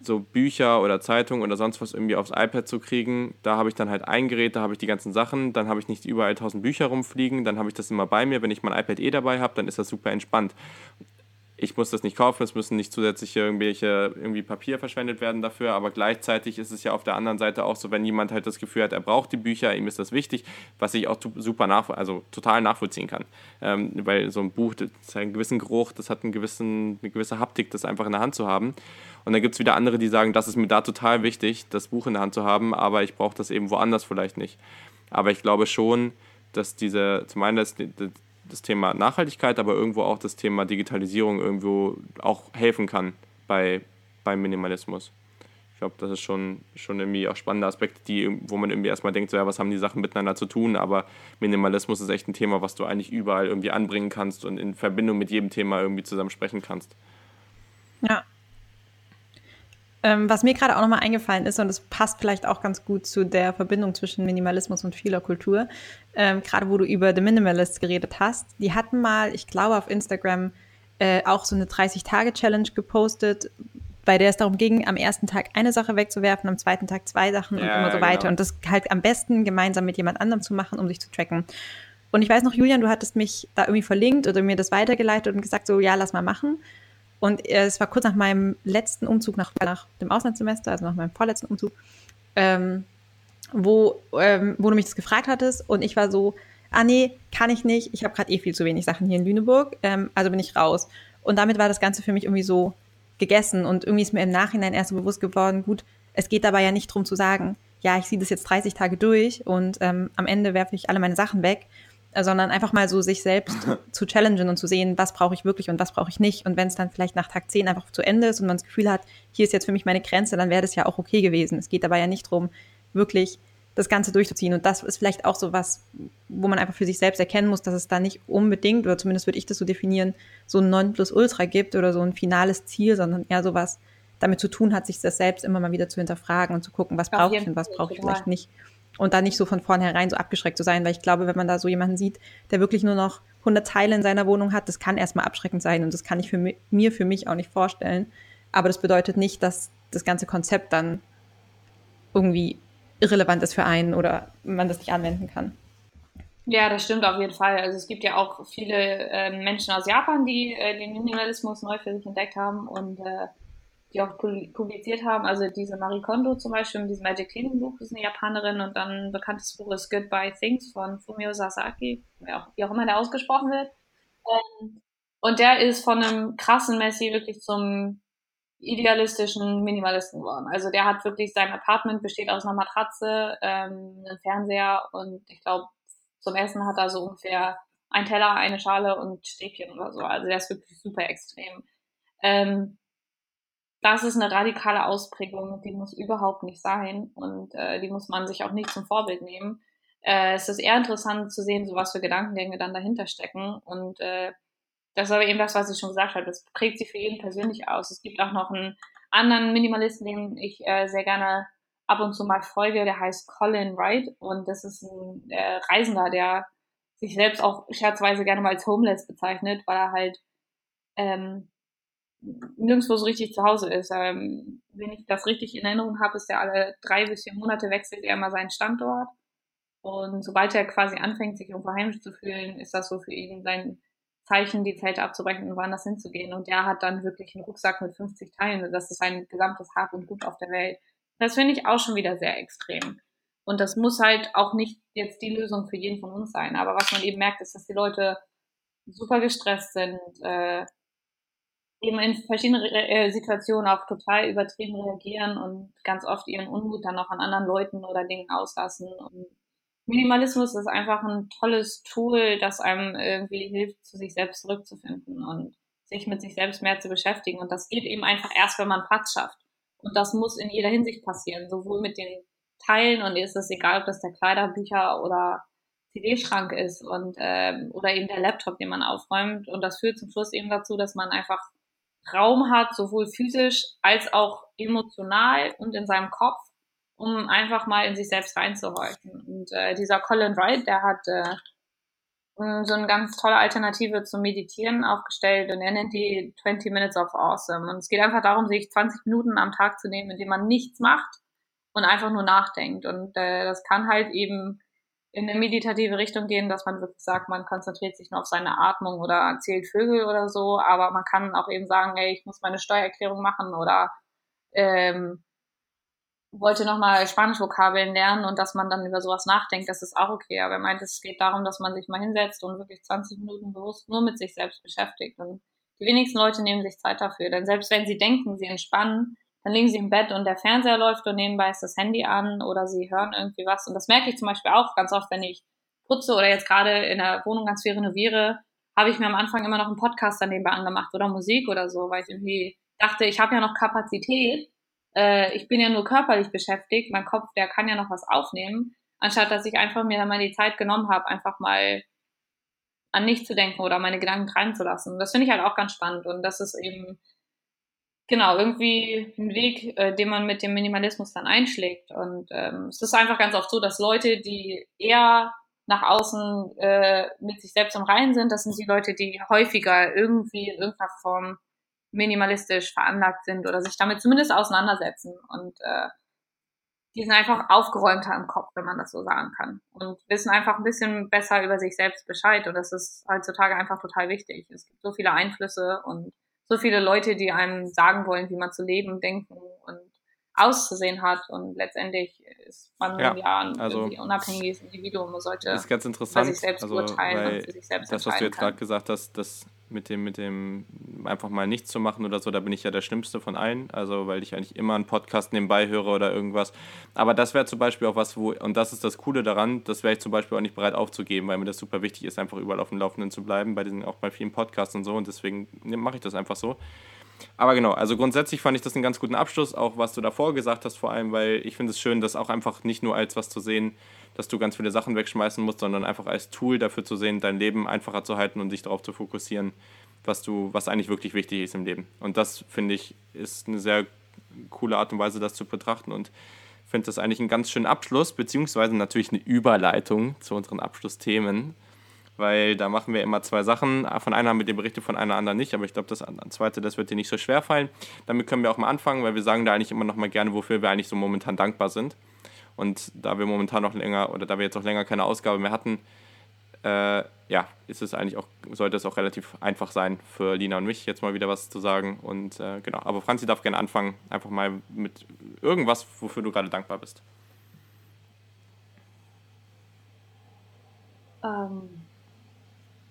so Bücher oder Zeitungen oder sonst was irgendwie aufs iPad zu kriegen. Da habe ich dann halt ein Gerät, da habe ich die ganzen Sachen, dann habe ich nicht überall tausend Bücher rumfliegen, dann habe ich das immer bei mir. Wenn ich mein iPad eh dabei habe, dann ist das super entspannt ich muss das nicht kaufen, es müssen nicht zusätzlich irgendwelche irgendwie Papier verschwendet werden dafür, aber gleichzeitig ist es ja auf der anderen Seite auch so, wenn jemand halt das Gefühl hat, er braucht die Bücher, ihm ist das wichtig, was ich auch super nach, also total nachvollziehen kann, ähm, weil so ein Buch, das hat einen gewissen Geruch, das hat einen gewissen, eine gewisse Haptik, das einfach in der Hand zu haben. Und dann gibt es wieder andere, die sagen, das ist mir da total wichtig, das Buch in der Hand zu haben, aber ich brauche das eben woanders vielleicht nicht. Aber ich glaube schon, dass diese, zum einen das, das Thema Nachhaltigkeit, aber irgendwo auch das Thema Digitalisierung irgendwo auch helfen kann bei, beim Minimalismus. Ich glaube, das ist schon, schon irgendwie auch spannende Aspekte, die, wo man irgendwie erstmal denkt, so, ja, was haben die Sachen miteinander zu tun, aber Minimalismus ist echt ein Thema, was du eigentlich überall irgendwie anbringen kannst und in Verbindung mit jedem Thema irgendwie zusammen sprechen kannst. Ja, ähm, was mir gerade auch nochmal eingefallen ist, und das passt vielleicht auch ganz gut zu der Verbindung zwischen Minimalismus und vieler Kultur, ähm, gerade wo du über The Minimalist geredet hast, die hatten mal, ich glaube, auf Instagram äh, auch so eine 30-Tage-Challenge gepostet, bei der es darum ging, am ersten Tag eine Sache wegzuwerfen, am zweiten Tag zwei Sachen ja, und immer so weiter. Genau. Und das halt am besten gemeinsam mit jemand anderem zu machen, um sich zu tracken. Und ich weiß noch, Julian, du hattest mich da irgendwie verlinkt oder mir das weitergeleitet und gesagt, so, ja, lass mal machen. Und es war kurz nach meinem letzten Umzug, nach, nach dem Auslandssemester, also nach meinem vorletzten Umzug, ähm, wo, ähm, wo du mich das gefragt hattest. Und ich war so, ah nee, kann ich nicht. Ich habe gerade eh viel zu wenig Sachen hier in Lüneburg, ähm, also bin ich raus. Und damit war das Ganze für mich irgendwie so gegessen. Und irgendwie ist mir im Nachhinein erst so bewusst geworden, gut, es geht dabei ja nicht darum zu sagen, ja, ich ziehe das jetzt 30 Tage durch und ähm, am Ende werfe ich alle meine Sachen weg, sondern einfach mal so sich selbst zu challengen und zu sehen, was brauche ich wirklich und was brauche ich nicht. Und wenn es dann vielleicht nach Tag 10 einfach zu Ende ist und man das Gefühl hat, hier ist jetzt für mich meine Grenze, dann wäre das ja auch okay gewesen. Es geht dabei ja nicht darum, wirklich das Ganze durchzuziehen. Und das ist vielleicht auch so was, wo man einfach für sich selbst erkennen muss, dass es da nicht unbedingt, oder zumindest würde ich das so definieren, so ein Nonplusultra gibt oder so ein finales Ziel, sondern eher so was damit zu tun hat, sich das selbst immer mal wieder zu hinterfragen und zu gucken, was brauche ich und was brauche ich vielleicht nicht und da nicht so von vornherein so abgeschreckt zu sein, weil ich glaube, wenn man da so jemanden sieht, der wirklich nur noch 100 Teile in seiner Wohnung hat, das kann erstmal abschreckend sein und das kann ich für mi mir für mich auch nicht vorstellen. Aber das bedeutet nicht, dass das ganze Konzept dann irgendwie irrelevant ist für einen oder man das nicht anwenden kann. Ja, das stimmt auf jeden Fall. Also es gibt ja auch viele äh, Menschen aus Japan, die äh, den Minimalismus neu für sich entdeckt haben und äh, die auch publiziert haben. Also diese Marie Kondo zum Beispiel in diesem Magic Cleaning Buch ist eine Japanerin und dann ein bekanntes Buch ist Goodbye Things von Fumio Sasaki, wie auch, immer der ausgesprochen wird. Ähm, und der ist von einem krassen Messi wirklich zum idealistischen Minimalisten geworden. Also der hat wirklich sein Apartment besteht aus einer Matratze, ähm, einem Fernseher und ich glaube zum Essen hat er so ungefähr ein Teller, eine Schale und Stäbchen oder so. Also der ist wirklich super extrem. Ähm, das ist eine radikale Ausprägung, die muss überhaupt nicht sein und äh, die muss man sich auch nicht zum Vorbild nehmen. Äh, es ist eher interessant zu sehen, so was für Gedankengänge dann dahinter stecken und äh, das ist aber eben das, was ich schon gesagt habe, das prägt sich für jeden persönlich aus. Es gibt auch noch einen anderen Minimalisten, den ich äh, sehr gerne ab und zu mal folge, der heißt Colin Wright und das ist ein äh, Reisender, der sich selbst auch scherzweise gerne mal als homeless bezeichnet, weil er halt ähm, nirgendwo so richtig zu Hause ist. Ähm, wenn ich das richtig in Erinnerung habe, ist er alle drei bis vier Monate wechselt er mal seinen Standort. Und sobald er quasi anfängt, sich irgendwo heimisch zu fühlen, ist das so für ihn sein Zeichen, die Zelte abzubrechen und woanders hinzugehen. Und der hat dann wirklich einen Rucksack mit 50 Teilen. Das ist sein gesamtes Hab und Gut auf der Welt. Das finde ich auch schon wieder sehr extrem. Und das muss halt auch nicht jetzt die Lösung für jeden von uns sein. Aber was man eben merkt, ist, dass die Leute super gestresst sind, äh, eben in verschiedenen äh, Situationen auch total übertrieben reagieren und ganz oft ihren Unmut dann auch an anderen Leuten oder Dingen auslassen. Und Minimalismus ist einfach ein tolles Tool, das einem irgendwie hilft, zu sich selbst zurückzufinden und sich mit sich selbst mehr zu beschäftigen. Und das geht eben einfach erst, wenn man Platz schafft. Und das muss in jeder Hinsicht passieren, sowohl mit den Teilen und ist es egal, ob das der Kleiderbücher oder CD-Schrank ist und ähm, oder eben der Laptop, den man aufräumt. Und das führt zum Schluss eben dazu, dass man einfach Raum hat, sowohl physisch als auch emotional und in seinem Kopf, um einfach mal in sich selbst reinzuhorchen. Und äh, dieser Colin Wright, der hat äh, so eine ganz tolle Alternative zum Meditieren aufgestellt und er nennt die 20 Minutes of Awesome. Und es geht einfach darum, sich 20 Minuten am Tag zu nehmen, indem man nichts macht und einfach nur nachdenkt. Und äh, das kann halt eben in eine meditative Richtung gehen, dass man wirklich sagt, man konzentriert sich nur auf seine Atmung oder zählt Vögel oder so, aber man kann auch eben sagen, ey, ich muss meine Steuererklärung machen oder ähm, wollte nochmal Spanisch-Vokabeln lernen und dass man dann über sowas nachdenkt, das ist auch okay. Aber er meint, es geht darum, dass man sich mal hinsetzt und wirklich 20 Minuten bewusst nur mit sich selbst beschäftigt. Und die wenigsten Leute nehmen sich Zeit dafür. Denn selbst wenn sie denken, sie entspannen, dann liegen sie im Bett und der Fernseher läuft und nebenbei ist das Handy an oder sie hören irgendwie was. Und das merke ich zum Beispiel auch ganz oft, wenn ich putze oder jetzt gerade in der Wohnung ganz viel renoviere, habe ich mir am Anfang immer noch einen Podcast dann nebenbei angemacht oder Musik oder so, weil ich irgendwie dachte, ich habe ja noch Kapazität. Äh, ich bin ja nur körperlich beschäftigt. Mein Kopf, der kann ja noch was aufnehmen, anstatt dass ich einfach mir dann mal die Zeit genommen habe, einfach mal an nichts zu denken oder meine Gedanken treiben zu lassen. Das finde ich halt auch ganz spannend und das ist eben genau, irgendwie ein Weg, äh, den man mit dem Minimalismus dann einschlägt. Und ähm, es ist einfach ganz oft so, dass Leute, die eher nach außen äh, mit sich selbst im Reinen sind, das sind die Leute, die häufiger irgendwie in irgendeiner Form minimalistisch veranlagt sind oder sich damit zumindest auseinandersetzen. Und äh, die sind einfach aufgeräumter im Kopf, wenn man das so sagen kann. Und wissen einfach ein bisschen besser über sich selbst Bescheid. Und das ist heutzutage einfach total wichtig. Es gibt so viele Einflüsse und so viele Leute, die einem sagen wollen, wie man zu leben, denken und auszusehen hat. Und letztendlich ist man ja, ja ein also, unabhängiges Individuum und sollte ist ganz interessant, sich selbst also, urteilen und für sich selbst Das, was du jetzt gerade gesagt hast, das mit dem, mit dem einfach mal nichts zu machen oder so, da bin ich ja der Schlimmste von allen. Also, weil ich eigentlich immer einen Podcast nebenbei höre oder irgendwas. Aber das wäre zum Beispiel auch was, wo, und das ist das Coole daran, das wäre ich zum Beispiel auch nicht bereit aufzugeben, weil mir das super wichtig ist, einfach überall auf dem Laufenden zu bleiben, bei diesen, auch bei vielen Podcasts und so. Und deswegen mache ich das einfach so. Aber genau, also grundsätzlich fand ich das einen ganz guten Abschluss, auch was du davor gesagt hast, vor allem, weil ich finde es schön, das auch einfach nicht nur als was zu sehen, dass du ganz viele Sachen wegschmeißen musst, sondern einfach als Tool dafür zu sehen, dein Leben einfacher zu halten und dich darauf zu fokussieren, was du, was eigentlich wirklich wichtig ist im Leben. Und das finde ich ist eine sehr coole Art und Weise, das zu betrachten und finde das eigentlich einen ganz schönen Abschluss, beziehungsweise natürlich eine Überleitung zu unseren Abschlussthemen weil da machen wir immer zwei Sachen. Von einer haben wir die Berichte, von einer anderen nicht, aber ich glaube, das zweite, das wird dir nicht so schwer fallen. Damit können wir auch mal anfangen, weil wir sagen da eigentlich immer noch mal gerne, wofür wir eigentlich so momentan dankbar sind. Und da wir momentan noch länger oder da wir jetzt auch länger keine Ausgabe mehr hatten, äh, ja, ist es eigentlich auch, sollte es auch relativ einfach sein für Lina und mich, jetzt mal wieder was zu sagen. Und äh, genau, aber Franzi darf gerne anfangen, einfach mal mit irgendwas, wofür du gerade dankbar bist. Ähm,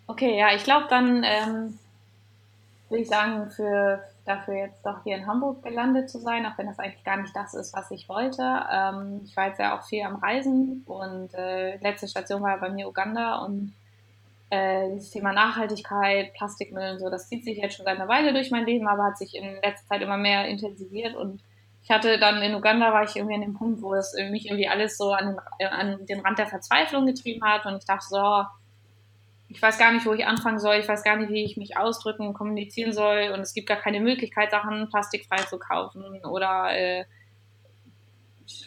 Okay, ja, ich glaube, dann ähm, würde ich sagen, für dafür jetzt doch hier in Hamburg gelandet zu sein, auch wenn das eigentlich gar nicht das ist, was ich wollte. Ähm, ich war jetzt ja auch viel am Reisen und äh, letzte Station war bei mir Uganda und äh, das Thema Nachhaltigkeit, Plastikmüll und so, das zieht sich jetzt schon seit einer Weile durch mein Leben, aber hat sich in letzter Zeit immer mehr intensiviert und ich hatte dann in Uganda war ich irgendwie an dem Punkt, wo das mich irgendwie alles so an den, an den Rand der Verzweiflung getrieben hat und ich dachte so, ich weiß gar nicht, wo ich anfangen soll, ich weiß gar nicht, wie ich mich ausdrücken und kommunizieren soll und es gibt gar keine Möglichkeit, Sachen plastikfrei zu kaufen oder äh,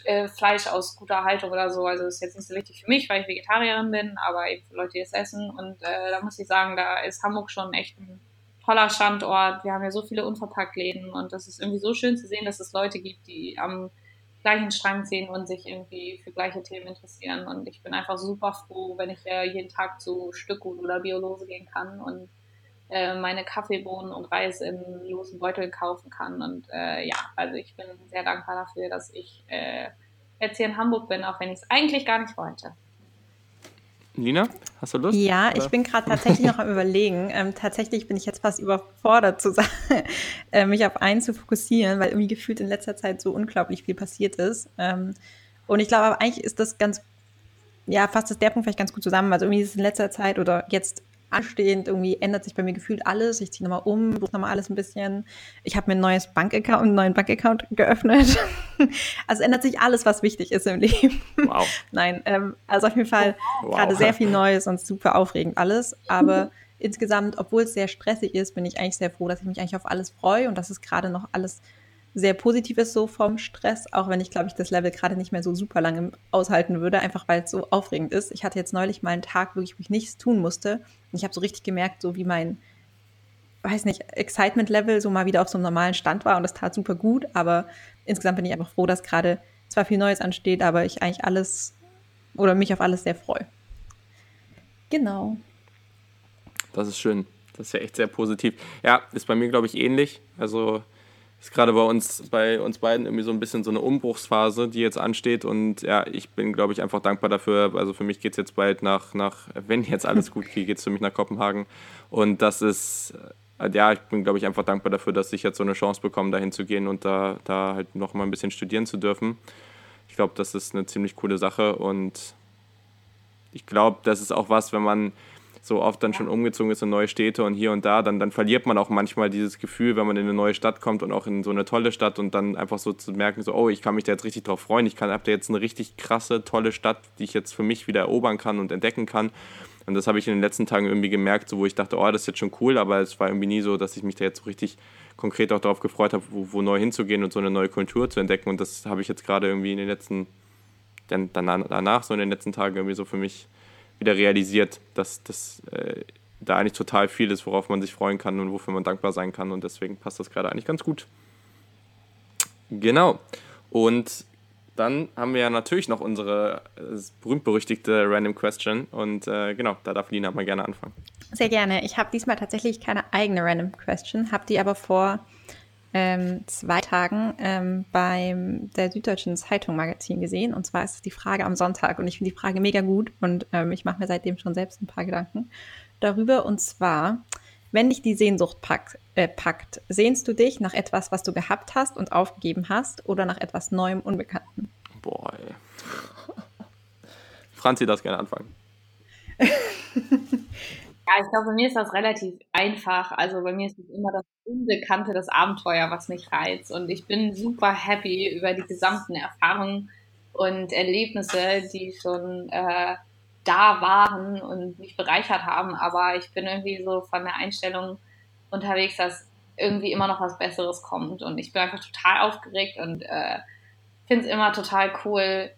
äh, Fleisch aus guter Haltung oder so. Also das ist jetzt nicht so wichtig für mich, weil ich Vegetarierin bin, aber eben für Leute, die es essen. Und äh, da muss ich sagen, da ist Hamburg schon echt ein toller Standort. Wir haben ja so viele Unverpacktläden und das ist irgendwie so schön zu sehen, dass es Leute gibt, die am gleichen Strang ziehen und sich irgendwie für gleiche Themen interessieren. Und ich bin einfach super froh, wenn ich äh, jeden Tag zu Stückgut oder Biolose gehen kann und äh, meine Kaffeebohnen und Reis in losen Beuteln kaufen kann. Und äh, ja, also ich bin sehr dankbar dafür, dass ich äh, jetzt hier in Hamburg bin, auch wenn ich es eigentlich gar nicht wollte. Lina, hast du Lust? Ja, ich bin gerade tatsächlich noch am Überlegen. Ähm, tatsächlich bin ich jetzt fast überfordert, zu sagen, äh, mich auf einen zu fokussieren, weil irgendwie gefühlt in letzter Zeit so unglaublich viel passiert ist. Ähm, und ich glaube, aber eigentlich ist das ganz, ja, fasst das der Punkt vielleicht ganz gut zusammen. Also irgendwie ist es in letzter Zeit oder jetzt anstehend. Irgendwie ändert sich bei mir gefühlt alles. Ich ziehe nochmal um, suche nochmal alles ein bisschen. Ich habe mir ein neues Bankaccount, einen neuen Bankaccount geöffnet. also ändert sich alles, was wichtig ist im Leben. Wow. Nein, ähm, also auf jeden Fall wow. gerade sehr viel Neues und super aufregend alles. Aber insgesamt, obwohl es sehr stressig ist, bin ich eigentlich sehr froh, dass ich mich eigentlich auf alles freue und dass es gerade noch alles sehr positiv ist so vom Stress, auch wenn ich, glaube ich, das Level gerade nicht mehr so super lange aushalten würde, einfach weil es so aufregend ist. Ich hatte jetzt neulich mal einen Tag, wo ich nichts tun musste. Und ich habe so richtig gemerkt, so wie mein, weiß nicht, Excitement-Level so mal wieder auf so einem normalen Stand war und das tat super gut. Aber insgesamt bin ich einfach froh, dass gerade zwar viel Neues ansteht, aber ich eigentlich alles oder mich auf alles sehr freue. Genau. Das ist schön. Das ist ja echt sehr positiv. Ja, ist bei mir, glaube ich, ähnlich. Also ist gerade bei uns, bei uns beiden irgendwie so ein bisschen so eine Umbruchsphase, die jetzt ansteht. Und ja, ich bin, glaube ich, einfach dankbar dafür. Also für mich geht es jetzt bald nach, nach, wenn jetzt alles gut geht, geht es für mich nach Kopenhagen. Und das ist, äh, ja, ich bin, glaube ich, einfach dankbar dafür, dass ich jetzt so eine Chance bekomme, dahin zu gehen und da, da halt noch mal ein bisschen studieren zu dürfen. Ich glaube, das ist eine ziemlich coole Sache und ich glaube, das ist auch was, wenn man so oft dann schon umgezogen ist in neue Städte und hier und da, dann, dann verliert man auch manchmal dieses Gefühl, wenn man in eine neue Stadt kommt und auch in so eine tolle Stadt und dann einfach so zu merken, so, oh, ich kann mich da jetzt richtig drauf freuen, ich habe da jetzt eine richtig krasse, tolle Stadt, die ich jetzt für mich wieder erobern kann und entdecken kann. Und das habe ich in den letzten Tagen irgendwie gemerkt, so, wo ich dachte, oh, das ist jetzt schon cool, aber es war irgendwie nie so, dass ich mich da jetzt so richtig konkret auch darauf gefreut habe, wo, wo neu hinzugehen und so eine neue Kultur zu entdecken. Und das habe ich jetzt gerade irgendwie in den letzten, dann, danach, so in den letzten Tagen irgendwie so für mich wieder realisiert, dass das äh, da eigentlich total viel ist, worauf man sich freuen kann und wofür man dankbar sein kann. Und deswegen passt das gerade eigentlich ganz gut. Genau. Und dann haben wir ja natürlich noch unsere äh, berühmt-berüchtigte Random Question. Und äh, genau, da darf Lina mal gerne anfangen. Sehr gerne. Ich habe diesmal tatsächlich keine eigene Random Question, habe die aber vor ähm, zwei Tagen ähm, beim der Süddeutschen Zeitung Magazin gesehen. Und zwar ist es die Frage am Sonntag. Und ich finde die Frage mega gut und ähm, ich mache mir seitdem schon selbst ein paar Gedanken darüber. Und zwar, wenn dich die Sehnsucht packt, äh, packt, sehnst du dich nach etwas, was du gehabt hast und aufgegeben hast oder nach etwas Neuem, Unbekannten? Boah, ey. Franzi darf gerne anfangen. Ja, ich glaube, bei mir ist das relativ einfach. Also bei mir ist es immer das Unbekannte, das Abenteuer, was mich reizt. Und ich bin super happy über die gesamten Erfahrungen und Erlebnisse, die schon äh, da waren und mich bereichert haben. Aber ich bin irgendwie so von der Einstellung unterwegs, dass irgendwie immer noch was Besseres kommt. Und ich bin einfach total aufgeregt und äh, finde es immer total cool,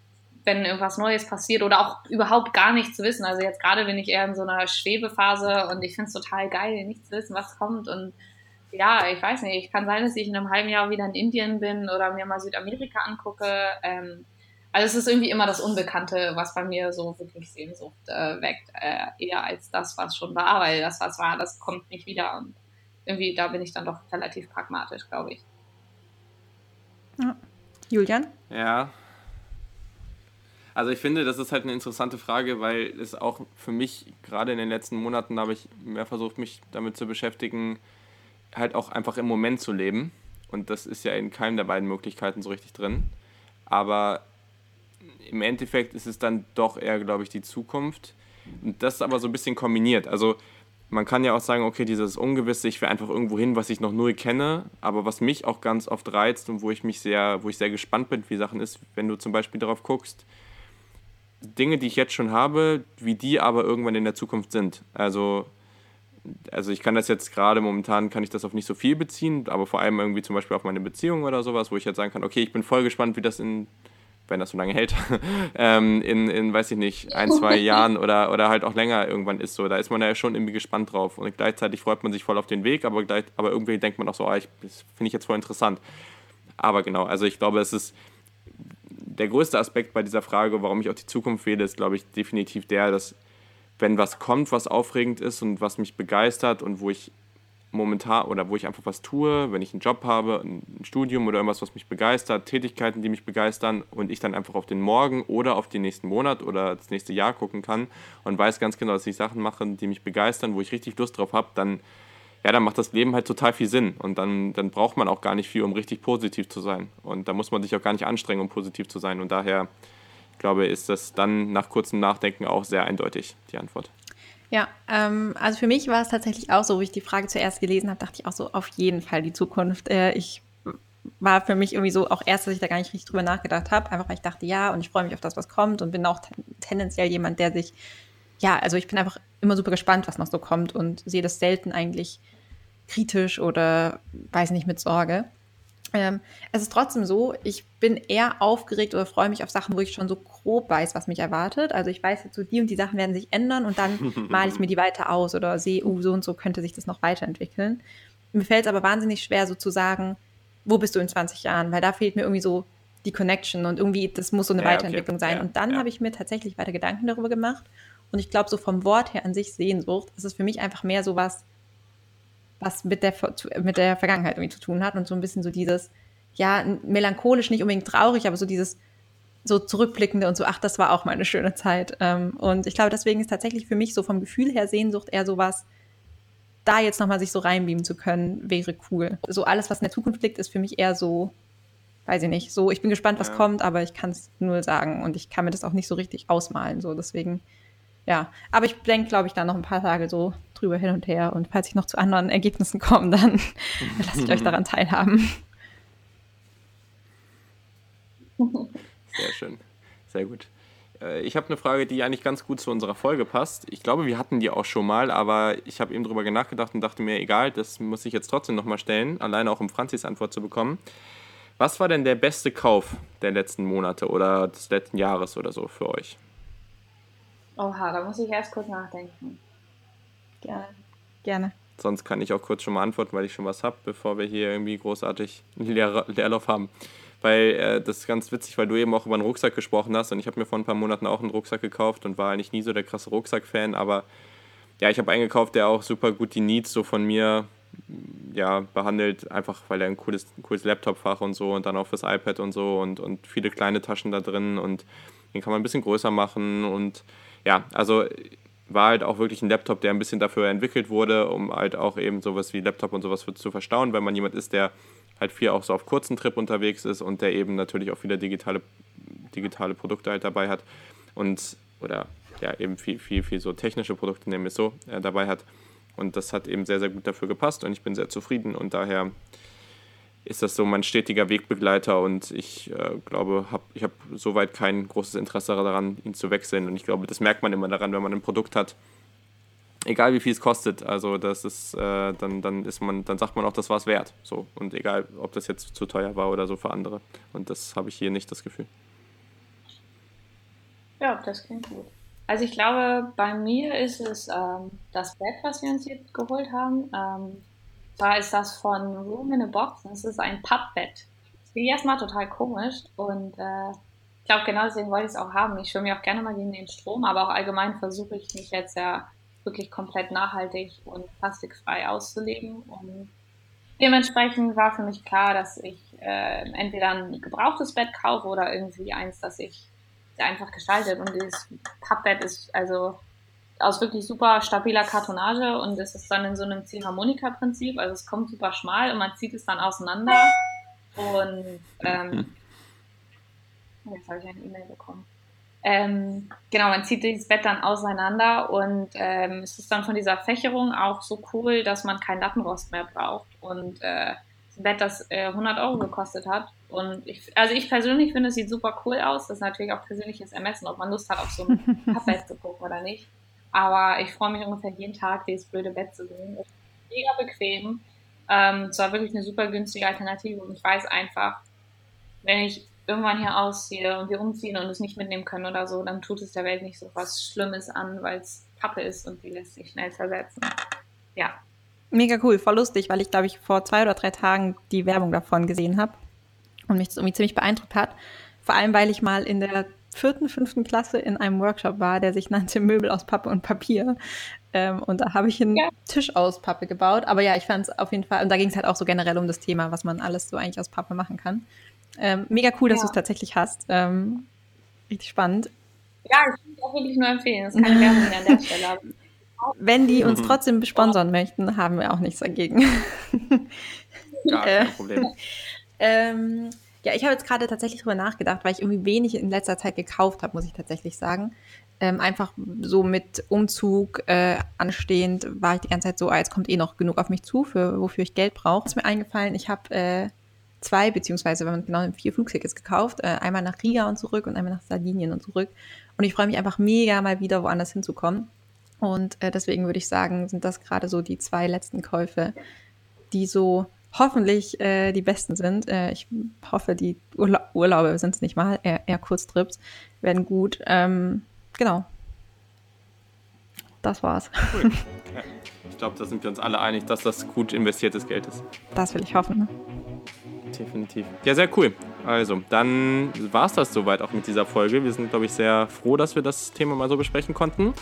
wenn irgendwas Neues passiert oder auch überhaupt gar nichts zu wissen. Also jetzt gerade bin ich eher in so einer Schwebephase und ich finde es total geil, nicht zu wissen, was kommt. Und ja, ich weiß nicht, kann sein, dass ich in einem halben Jahr wieder in Indien bin oder mir mal Südamerika angucke. Ähm, also es ist irgendwie immer das Unbekannte, was bei mir so wirklich Sehnsucht äh, weckt, äh, eher als das, was schon war, weil das, was war, das kommt nicht wieder. Und irgendwie, da bin ich dann doch relativ pragmatisch, glaube ich. Ja. Julian? Ja, also ich finde, das ist halt eine interessante Frage, weil es auch für mich, gerade in den letzten Monaten, habe ich mehr versucht, mich damit zu beschäftigen, halt auch einfach im Moment zu leben. Und das ist ja in keinem der beiden Möglichkeiten so richtig drin. Aber im Endeffekt ist es dann doch eher, glaube ich, die Zukunft. Und das ist aber so ein bisschen kombiniert. Also man kann ja auch sagen, okay, dieses Ungewisse, ich will einfach irgendwo hin, was ich noch null kenne, aber was mich auch ganz oft reizt und wo ich mich sehr, wo ich sehr gespannt bin, wie Sachen ist, wenn du zum Beispiel darauf guckst, Dinge, die ich jetzt schon habe, wie die aber irgendwann in der Zukunft sind. Also, also ich kann das jetzt gerade momentan, kann ich das auf nicht so viel beziehen, aber vor allem irgendwie zum Beispiel auf meine Beziehung oder sowas, wo ich jetzt sagen kann, okay, ich bin voll gespannt, wie das in, wenn das so lange hält, ähm, in, in, weiß ich nicht, ein, zwei Jahren oder, oder halt auch länger irgendwann ist so. Da ist man ja schon irgendwie gespannt drauf und gleichzeitig freut man sich voll auf den Weg, aber, gleich, aber irgendwie denkt man auch so, ah, ich, das finde ich jetzt voll interessant. Aber genau, also ich glaube, es ist der größte Aspekt bei dieser Frage, warum ich auch die Zukunft wähle, ist, glaube ich, definitiv der, dass wenn was kommt, was aufregend ist und was mich begeistert und wo ich momentan oder wo ich einfach was tue, wenn ich einen Job habe, ein Studium oder irgendwas, was mich begeistert, Tätigkeiten, die mich begeistern und ich dann einfach auf den Morgen oder auf den nächsten Monat oder das nächste Jahr gucken kann und weiß ganz genau, dass ich Sachen mache, die mich begeistern, wo ich richtig Lust drauf habe, dann ja, dann macht das Leben halt total viel Sinn. Und dann, dann braucht man auch gar nicht viel, um richtig positiv zu sein. Und da muss man sich auch gar nicht anstrengen, um positiv zu sein. Und daher, ich glaube, ist das dann nach kurzem Nachdenken auch sehr eindeutig, die Antwort. Ja, ähm, also für mich war es tatsächlich auch so, wo ich die Frage zuerst gelesen habe, dachte ich auch so, auf jeden Fall die Zukunft. Äh, ich war für mich irgendwie so auch erst, dass ich da gar nicht richtig drüber nachgedacht habe, einfach weil ich dachte, ja, und ich freue mich auf das, was kommt und bin auch tendenziell jemand, der sich, ja, also ich bin einfach immer super gespannt, was noch so kommt und sehe das selten eigentlich kritisch oder weiß nicht mit Sorge. Ähm, es ist trotzdem so, ich bin eher aufgeregt oder freue mich auf Sachen, wo ich schon so grob weiß, was mich erwartet. Also ich weiß jetzt so, die und die Sachen werden sich ändern und dann male ich mir die weiter aus oder sehe, uh, so und so könnte sich das noch weiterentwickeln. Mir fällt es aber wahnsinnig schwer, so zu sagen, wo bist du in 20 Jahren? Weil da fehlt mir irgendwie so die Connection und irgendwie, das muss so eine ja, Weiterentwicklung okay. sein. Ja, und dann ja. habe ich mir tatsächlich weiter Gedanken darüber gemacht. Und ich glaube, so vom Wort her an sich Sehnsucht, ist es für mich einfach mehr so was, was mit der, mit der Vergangenheit irgendwie zu tun hat und so ein bisschen so dieses, ja, melancholisch, nicht unbedingt traurig, aber so dieses so zurückblickende und so, ach, das war auch mal eine schöne Zeit. Ähm, und ich glaube, deswegen ist tatsächlich für mich so vom Gefühl her Sehnsucht eher so was, da jetzt nochmal sich so reinbeamen zu können, wäre cool. So alles, was in der Zukunft liegt, ist für mich eher so, weiß ich nicht, so, ich bin gespannt, was ja. kommt, aber ich kann es nur sagen und ich kann mir das auch nicht so richtig ausmalen. So, deswegen ja, aber ich denke, glaube ich, da noch ein paar Tage so drüber hin und her. Und falls ich noch zu anderen Ergebnissen komme, dann lasse ich euch daran teilhaben. Sehr schön. Sehr gut. Äh, ich habe eine Frage, die eigentlich ganz gut zu unserer Folge passt. Ich glaube, wir hatten die auch schon mal, aber ich habe eben drüber nachgedacht und dachte mir, egal, das muss ich jetzt trotzdem nochmal stellen, alleine auch um Franzis Antwort zu bekommen. Was war denn der beste Kauf der letzten Monate oder des letzten Jahres oder so für euch? Oha, da muss ich erst kurz nachdenken. Gerne. Gerne. Sonst kann ich auch kurz schon mal antworten, weil ich schon was habe, bevor wir hier irgendwie großartig einen Leer Leerlauf haben. Weil äh, das ist ganz witzig, weil du eben auch über einen Rucksack gesprochen hast und ich habe mir vor ein paar Monaten auch einen Rucksack gekauft und war eigentlich nie so der krasse Rucksack-Fan, aber ja, ich habe einen gekauft, der auch super gut die Needs so von mir ja, behandelt, einfach weil er ein cooles, cooles Laptop-Fach und so und dann auch fürs iPad und so und, und viele kleine Taschen da drin und den kann man ein bisschen größer machen und ja, also war halt auch wirklich ein Laptop, der ein bisschen dafür entwickelt wurde, um halt auch eben sowas wie Laptop und sowas zu verstauen, wenn man jemand ist, der halt viel auch so auf kurzen Trip unterwegs ist und der eben natürlich auch viele digitale, digitale Produkte halt dabei hat und oder ja eben viel, viel, viel so technische Produkte, es so, äh, dabei hat. Und das hat eben sehr, sehr gut dafür gepasst und ich bin sehr zufrieden und daher ist das so mein stetiger Wegbegleiter und ich äh, glaube, hab, ich habe soweit kein großes Interesse daran, ihn zu wechseln. Und ich glaube, das merkt man immer daran, wenn man ein Produkt hat, egal wie viel es kostet. Also das ist, äh, dann, dann ist man, dann sagt man auch, das war es wert. So. Und egal, ob das jetzt zu teuer war oder so für andere. Und das habe ich hier nicht das Gefühl. Ja, das klingt gut. Also ich glaube, bei mir ist es ähm, das Bett, was wir uns jetzt geholt haben. Ähm, zwar ist das von Room in a Box. Das ist ein Pappbett. Das finde ich erstmal total komisch und äh, ich glaube, genau deswegen wollte ich es auch haben. Ich schwimme ja auch gerne mal gegen den Strom, aber auch allgemein versuche ich mich jetzt ja wirklich komplett nachhaltig und plastikfrei auszuleben. Und dementsprechend war für mich klar, dass ich äh, entweder ein gebrauchtes Bett kaufe oder irgendwie eins, das sich einfach gestaltet. Und dieses Pappbett ist also aus wirklich super stabiler Kartonage und es ist dann in so einem Ziehharmonika-Prinzip. Also es kommt super schmal und man zieht es dann auseinander. Und ähm, jetzt habe ich eine E-Mail bekommen. Ähm, genau, man zieht dieses Bett dann auseinander und ähm, es ist dann von dieser Fächerung auch so cool, dass man keinen Lattenrost mehr braucht. Und äh, ein Bett, das äh, 100 Euro gekostet hat. Und ich, also ich persönlich finde, es sieht super cool aus. Das ist natürlich auch persönliches Ermessen, ob man Lust hat, auf so ein Pappbett zu gucken oder nicht. Aber ich freue mich ungefähr jeden Tag, dieses blöde Bett zu sehen. Es ist mega bequem. Ähm, es war wirklich eine super günstige Alternative und ich weiß einfach, wenn ich irgendwann hier ausziehe und wir umziehen und es nicht mitnehmen können oder so, dann tut es der Welt nicht so was Schlimmes an, weil es Pappe ist und die lässt sich schnell zersetzen. Ja. Mega cool, voll lustig, weil ich glaube ich vor zwei oder drei Tagen die Werbung davon gesehen habe und mich das irgendwie ziemlich beeindruckt hat. Vor allem, weil ich mal in der vierten, fünften Klasse in einem Workshop war, der sich nannte Möbel aus Pappe und Papier. Ähm, und da habe ich einen ja. Tisch aus Pappe gebaut. Aber ja, ich fand es auf jeden Fall, und da ging es halt auch so generell um das Thema, was man alles so eigentlich aus Pappe machen kann. Ähm, mega cool, dass ja. du es tatsächlich hast. Ähm, richtig spannend. Ja, ich kann es auch wirklich nur empfehlen. Das ist keine Werbung an der Stelle. Wenn die uns mhm. trotzdem sponsern möchten, haben wir auch nichts dagegen. Ja, kein Problem. ähm, ja, ich habe jetzt gerade tatsächlich drüber nachgedacht, weil ich irgendwie wenig in letzter Zeit gekauft habe, muss ich tatsächlich sagen. Ähm, einfach so mit Umzug äh, anstehend war ich die ganze Zeit so, ah, jetzt kommt eh noch genug auf mich zu, für wofür ich Geld brauche. Ist mir eingefallen, ich habe äh, zwei, beziehungsweise wenn man genau vier Flugtickets gekauft, äh, einmal nach Riga und zurück und einmal nach Sardinien und zurück. Und ich freue mich einfach mega mal wieder woanders hinzukommen. Und äh, deswegen würde ich sagen, sind das gerade so die zwei letzten Käufe, die so hoffentlich äh, die besten sind. Äh, ich hoffe, die Urla Urlaube sind es nicht mal, eher, eher Kurztrips, werden gut. Ähm, genau. Das war's. Cool. Ja, ich glaube, da sind wir uns alle einig, dass das gut investiertes Geld ist. Das will ich hoffen. Ne? Definitiv. Ja, sehr cool. Also, dann war es das soweit auch mit dieser Folge. Wir sind, glaube ich, sehr froh, dass wir das Thema mal so besprechen konnten.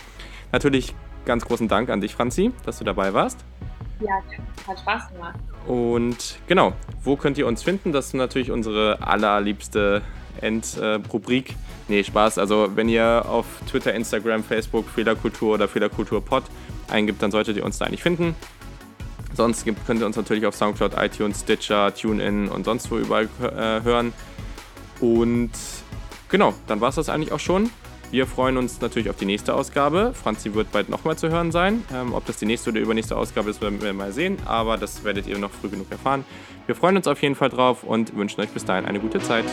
Natürlich ganz großen Dank an dich, Franzi, dass du dabei warst. Ja, hat Spaß gemacht. Und genau, wo könnt ihr uns finden? Das ist natürlich unsere allerliebste Endrubrik. nee, Spaß. Also, wenn ihr auf Twitter, Instagram, Facebook Fehlerkultur oder Fehlerkultur-Pod eingibt, dann solltet ihr uns da eigentlich finden. Sonst könnt ihr uns natürlich auf Soundcloud, iTunes, Stitcher, TuneIn und sonst wo überall äh, hören. Und genau, dann war es das eigentlich auch schon. Wir freuen uns natürlich auf die nächste Ausgabe. Franzi wird bald nochmal zu hören sein. Ähm, ob das die nächste oder übernächste Ausgabe ist, werden wir mal sehen. Aber das werdet ihr noch früh genug erfahren. Wir freuen uns auf jeden Fall drauf und wünschen euch bis dahin eine gute Zeit.